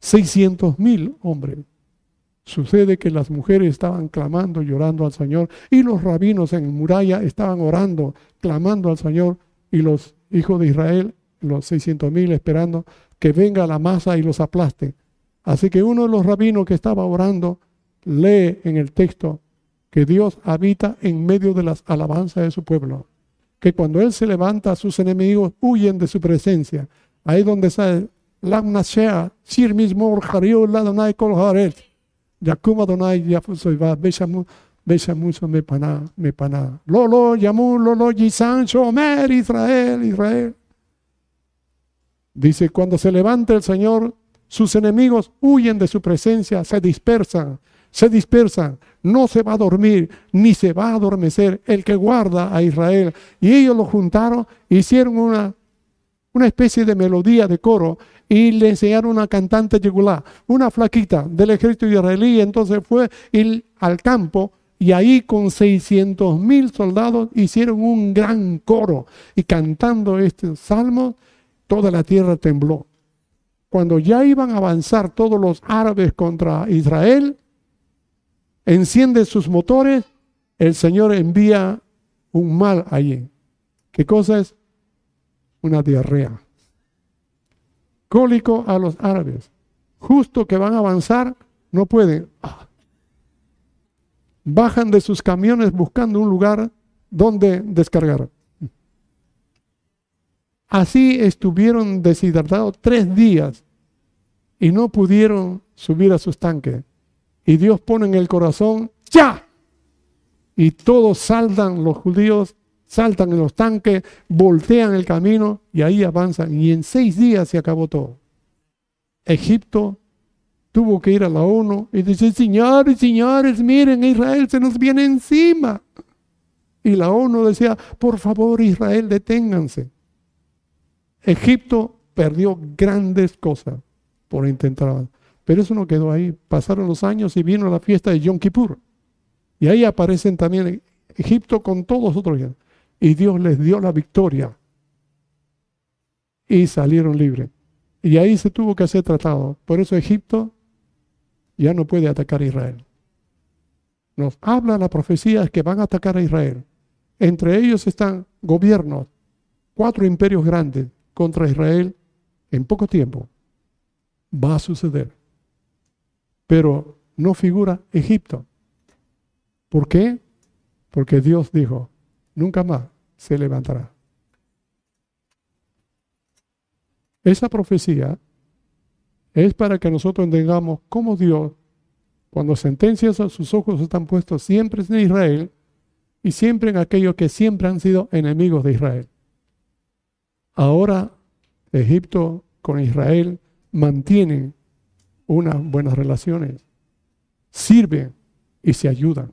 600 mil hombres. Sucede que las mujeres estaban clamando, llorando al Señor, y los rabinos en muralla estaban orando, clamando al Señor, y los hijos de Israel, los 600 mil, esperando que venga la masa y los aplaste. Así que uno de los rabinos que estaba orando lee en el texto que Dios habita en medio de las alabanzas de su pueblo, que cuando Él se levanta, sus enemigos huyen de su presencia. Ahí donde sale sir mismo hario la donai kol haret. Yakuma donai ya soy va, besamu, besamu me pana, me pana. Lolo, yamu, lolo, yisan, shomer, Israel, Israel. Dice, cuando se levanta el Señor, sus enemigos huyen de su presencia, se dispersan, se dispersan, no se va a dormir, ni se va a adormecer el que guarda a Israel. Y ellos lo juntaron, hicieron una, una especie de melodía de coro y le enseñaron una cantante yegulá, una flaquita del ejército israelí. Entonces fue al campo y ahí con 600 mil soldados hicieron un gran coro y cantando este salmo, toda la tierra tembló. Cuando ya iban a avanzar todos los árabes contra Israel, enciende sus motores, el Señor envía un mal allí. ¿Qué cosa es? Una diarrea cólico a los árabes. Justo que van a avanzar, no pueden. Bajan de sus camiones buscando un lugar donde descargar. Así estuvieron deshidratados tres días y no pudieron subir a sus tanques. Y Dios pone en el corazón, ya. Y todos saltan los judíos saltan en los tanques, voltean el camino y ahí avanzan. Y en seis días se acabó todo. Egipto tuvo que ir a la ONU y decir, señores, señores, miren, Israel se nos viene encima. Y la ONU decía, por favor, Israel, deténganse. Egipto perdió grandes cosas por intentar. Pero eso no quedó ahí. Pasaron los años y vino la fiesta de Yom Kippur. Y ahí aparecen también Egipto con todos otros. y Dios les dio la victoria y salieron libres. Y ahí se tuvo que hacer tratado. Por eso Egipto ya no puede atacar a Israel. Nos habla la profecía que van a atacar a Israel. Entre ellos están gobiernos, cuatro imperios grandes contra Israel en poco tiempo. Va a suceder. Pero no figura Egipto. ¿Por qué? Porque Dios dijo, nunca más se levantará. Esa profecía es para que nosotros entendamos cómo Dios, cuando sentencias a sus ojos están puestos siempre en Israel y siempre en aquellos que siempre han sido enemigos de Israel. Ahora Egipto con Israel mantienen unas buenas relaciones, sirven y se ayudan.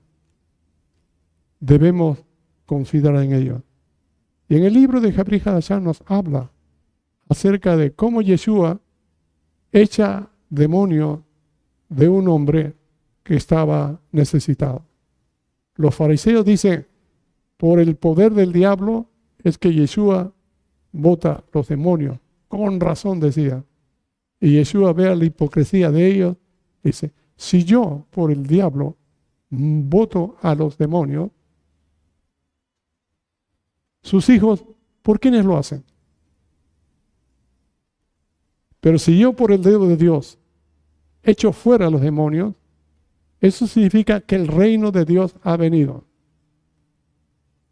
Debemos considerar en ello. Y en el libro de Jabri nos habla acerca de cómo Yeshua echa demonio de un hombre que estaba necesitado. Los fariseos dicen, por el poder del diablo es que Yeshua bota los demonios. Con razón decía. Y Yeshua ve la hipocresía de ellos. Dice, si yo por el diablo voto a los demonios, sus hijos, ¿por quiénes lo hacen? Pero si yo por el dedo de Dios echo fuera a los demonios, eso significa que el reino de Dios ha venido.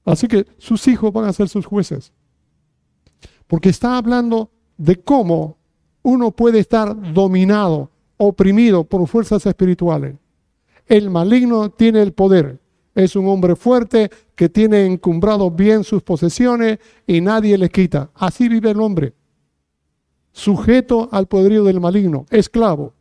Así que sus hijos van a ser sus jueces. Porque está hablando de cómo uno puede estar dominado, oprimido por fuerzas espirituales. El maligno tiene el poder. Es un hombre fuerte que tiene encumbrado bien sus posesiones y nadie le quita. Así vive el hombre sujeto al poderío del maligno, esclavo.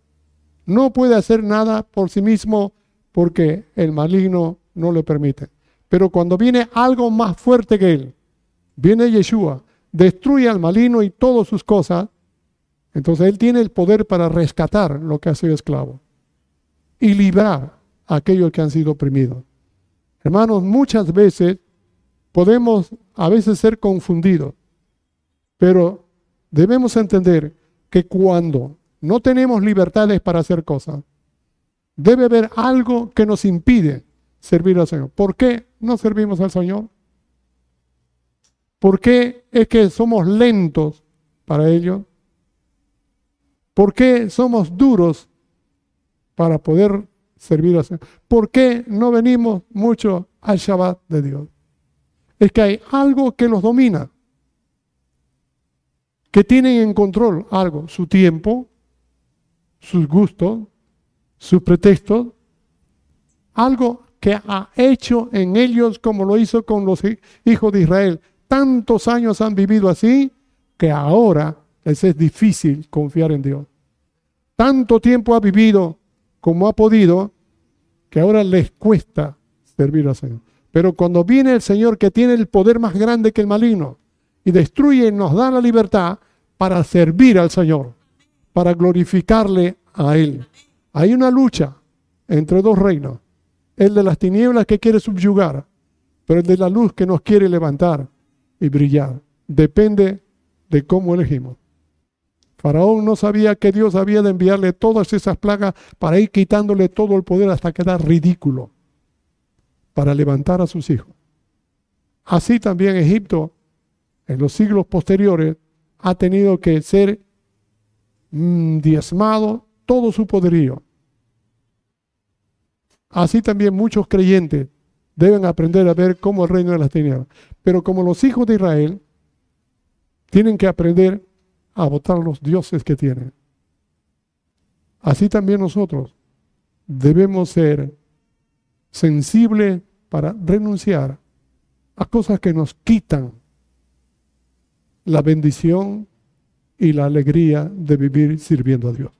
No puede hacer nada por sí mismo porque el maligno no le permite. Pero cuando viene algo más fuerte que él, viene Yeshua, destruye al maligno y todas sus cosas, entonces él tiene el poder para rescatar lo que ha sido esclavo y librar a aquellos que han sido oprimidos. Hermanos, muchas veces podemos a veces ser confundidos, pero debemos entender que cuando no tenemos libertades para hacer cosas, debe haber algo que nos impide servir al Señor. ¿Por qué no servimos al Señor? ¿Por qué es que somos lentos para ello? ¿Por qué somos duros para poder servir al Señor? ¿Por qué no venimos mucho al Shabbat de Dios? Es que hay algo que los domina que tienen en control algo, su tiempo, sus gustos, sus pretextos, algo que ha hecho en ellos como lo hizo con los hijos de Israel. Tantos años han vivido así que ahora les es difícil confiar en Dios. Tanto tiempo ha vivido como ha podido que ahora les cuesta servir al Señor. Pero cuando viene el Señor que tiene el poder más grande que el maligno, y destruye nos da la libertad para servir al Señor, para glorificarle a Él. Hay una lucha entre dos reinos, el de las tinieblas que quiere subyugar, pero el de la luz que nos quiere levantar y brillar. Depende de cómo elegimos. Faraón no sabía que Dios había de enviarle todas esas plagas para ir quitándole todo el poder hasta quedar ridículo, para levantar a sus hijos. Así también Egipto en los siglos posteriores ha tenido que ser mm, diezmado todo su poderío. Así también muchos creyentes deben aprender a ver cómo el reino de las tinieblas. Pero como los hijos de Israel tienen que aprender a votar los dioses que tienen. Así también nosotros debemos ser sensibles para renunciar a cosas que nos quitan la bendición y la alegría de vivir sirviendo a Dios.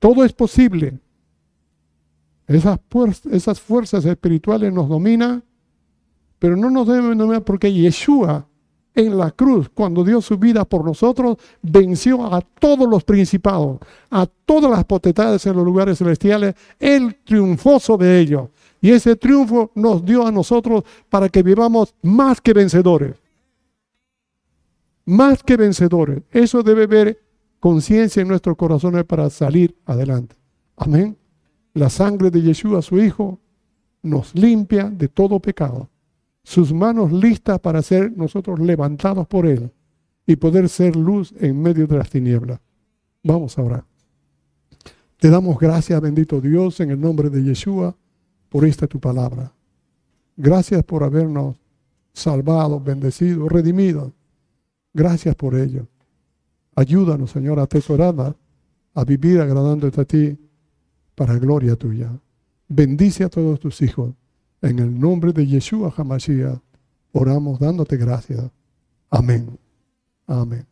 Todo es posible. Esas, esas fuerzas espirituales nos dominan, pero no nos deben dominar porque Yeshua en la cruz, cuando dio su vida por nosotros, venció a todos los principados, a todas las potestades en los lugares celestiales. Él triunfó sobre ellos. Y ese triunfo nos dio a nosotros para que vivamos más que vencedores. Más que vencedores. Eso debe haber conciencia en nuestros corazones para salir adelante. Amén. La sangre de Yeshua, su Hijo, nos limpia de todo pecado. Sus manos listas para ser nosotros levantados por Él y poder ser luz en medio de las tinieblas. Vamos a orar. Te damos gracias, bendito Dios, en el nombre de Yeshua, por esta tu palabra. Gracias por habernos salvado, bendecido, redimido. Gracias por ello. Ayúdanos, Señor, a atesorarla, a vivir agradándote a ti para gloria tuya. Bendice a todos tus hijos. En el nombre de Yeshua Hamashiach, oramos dándote gracias. Amén. Amén.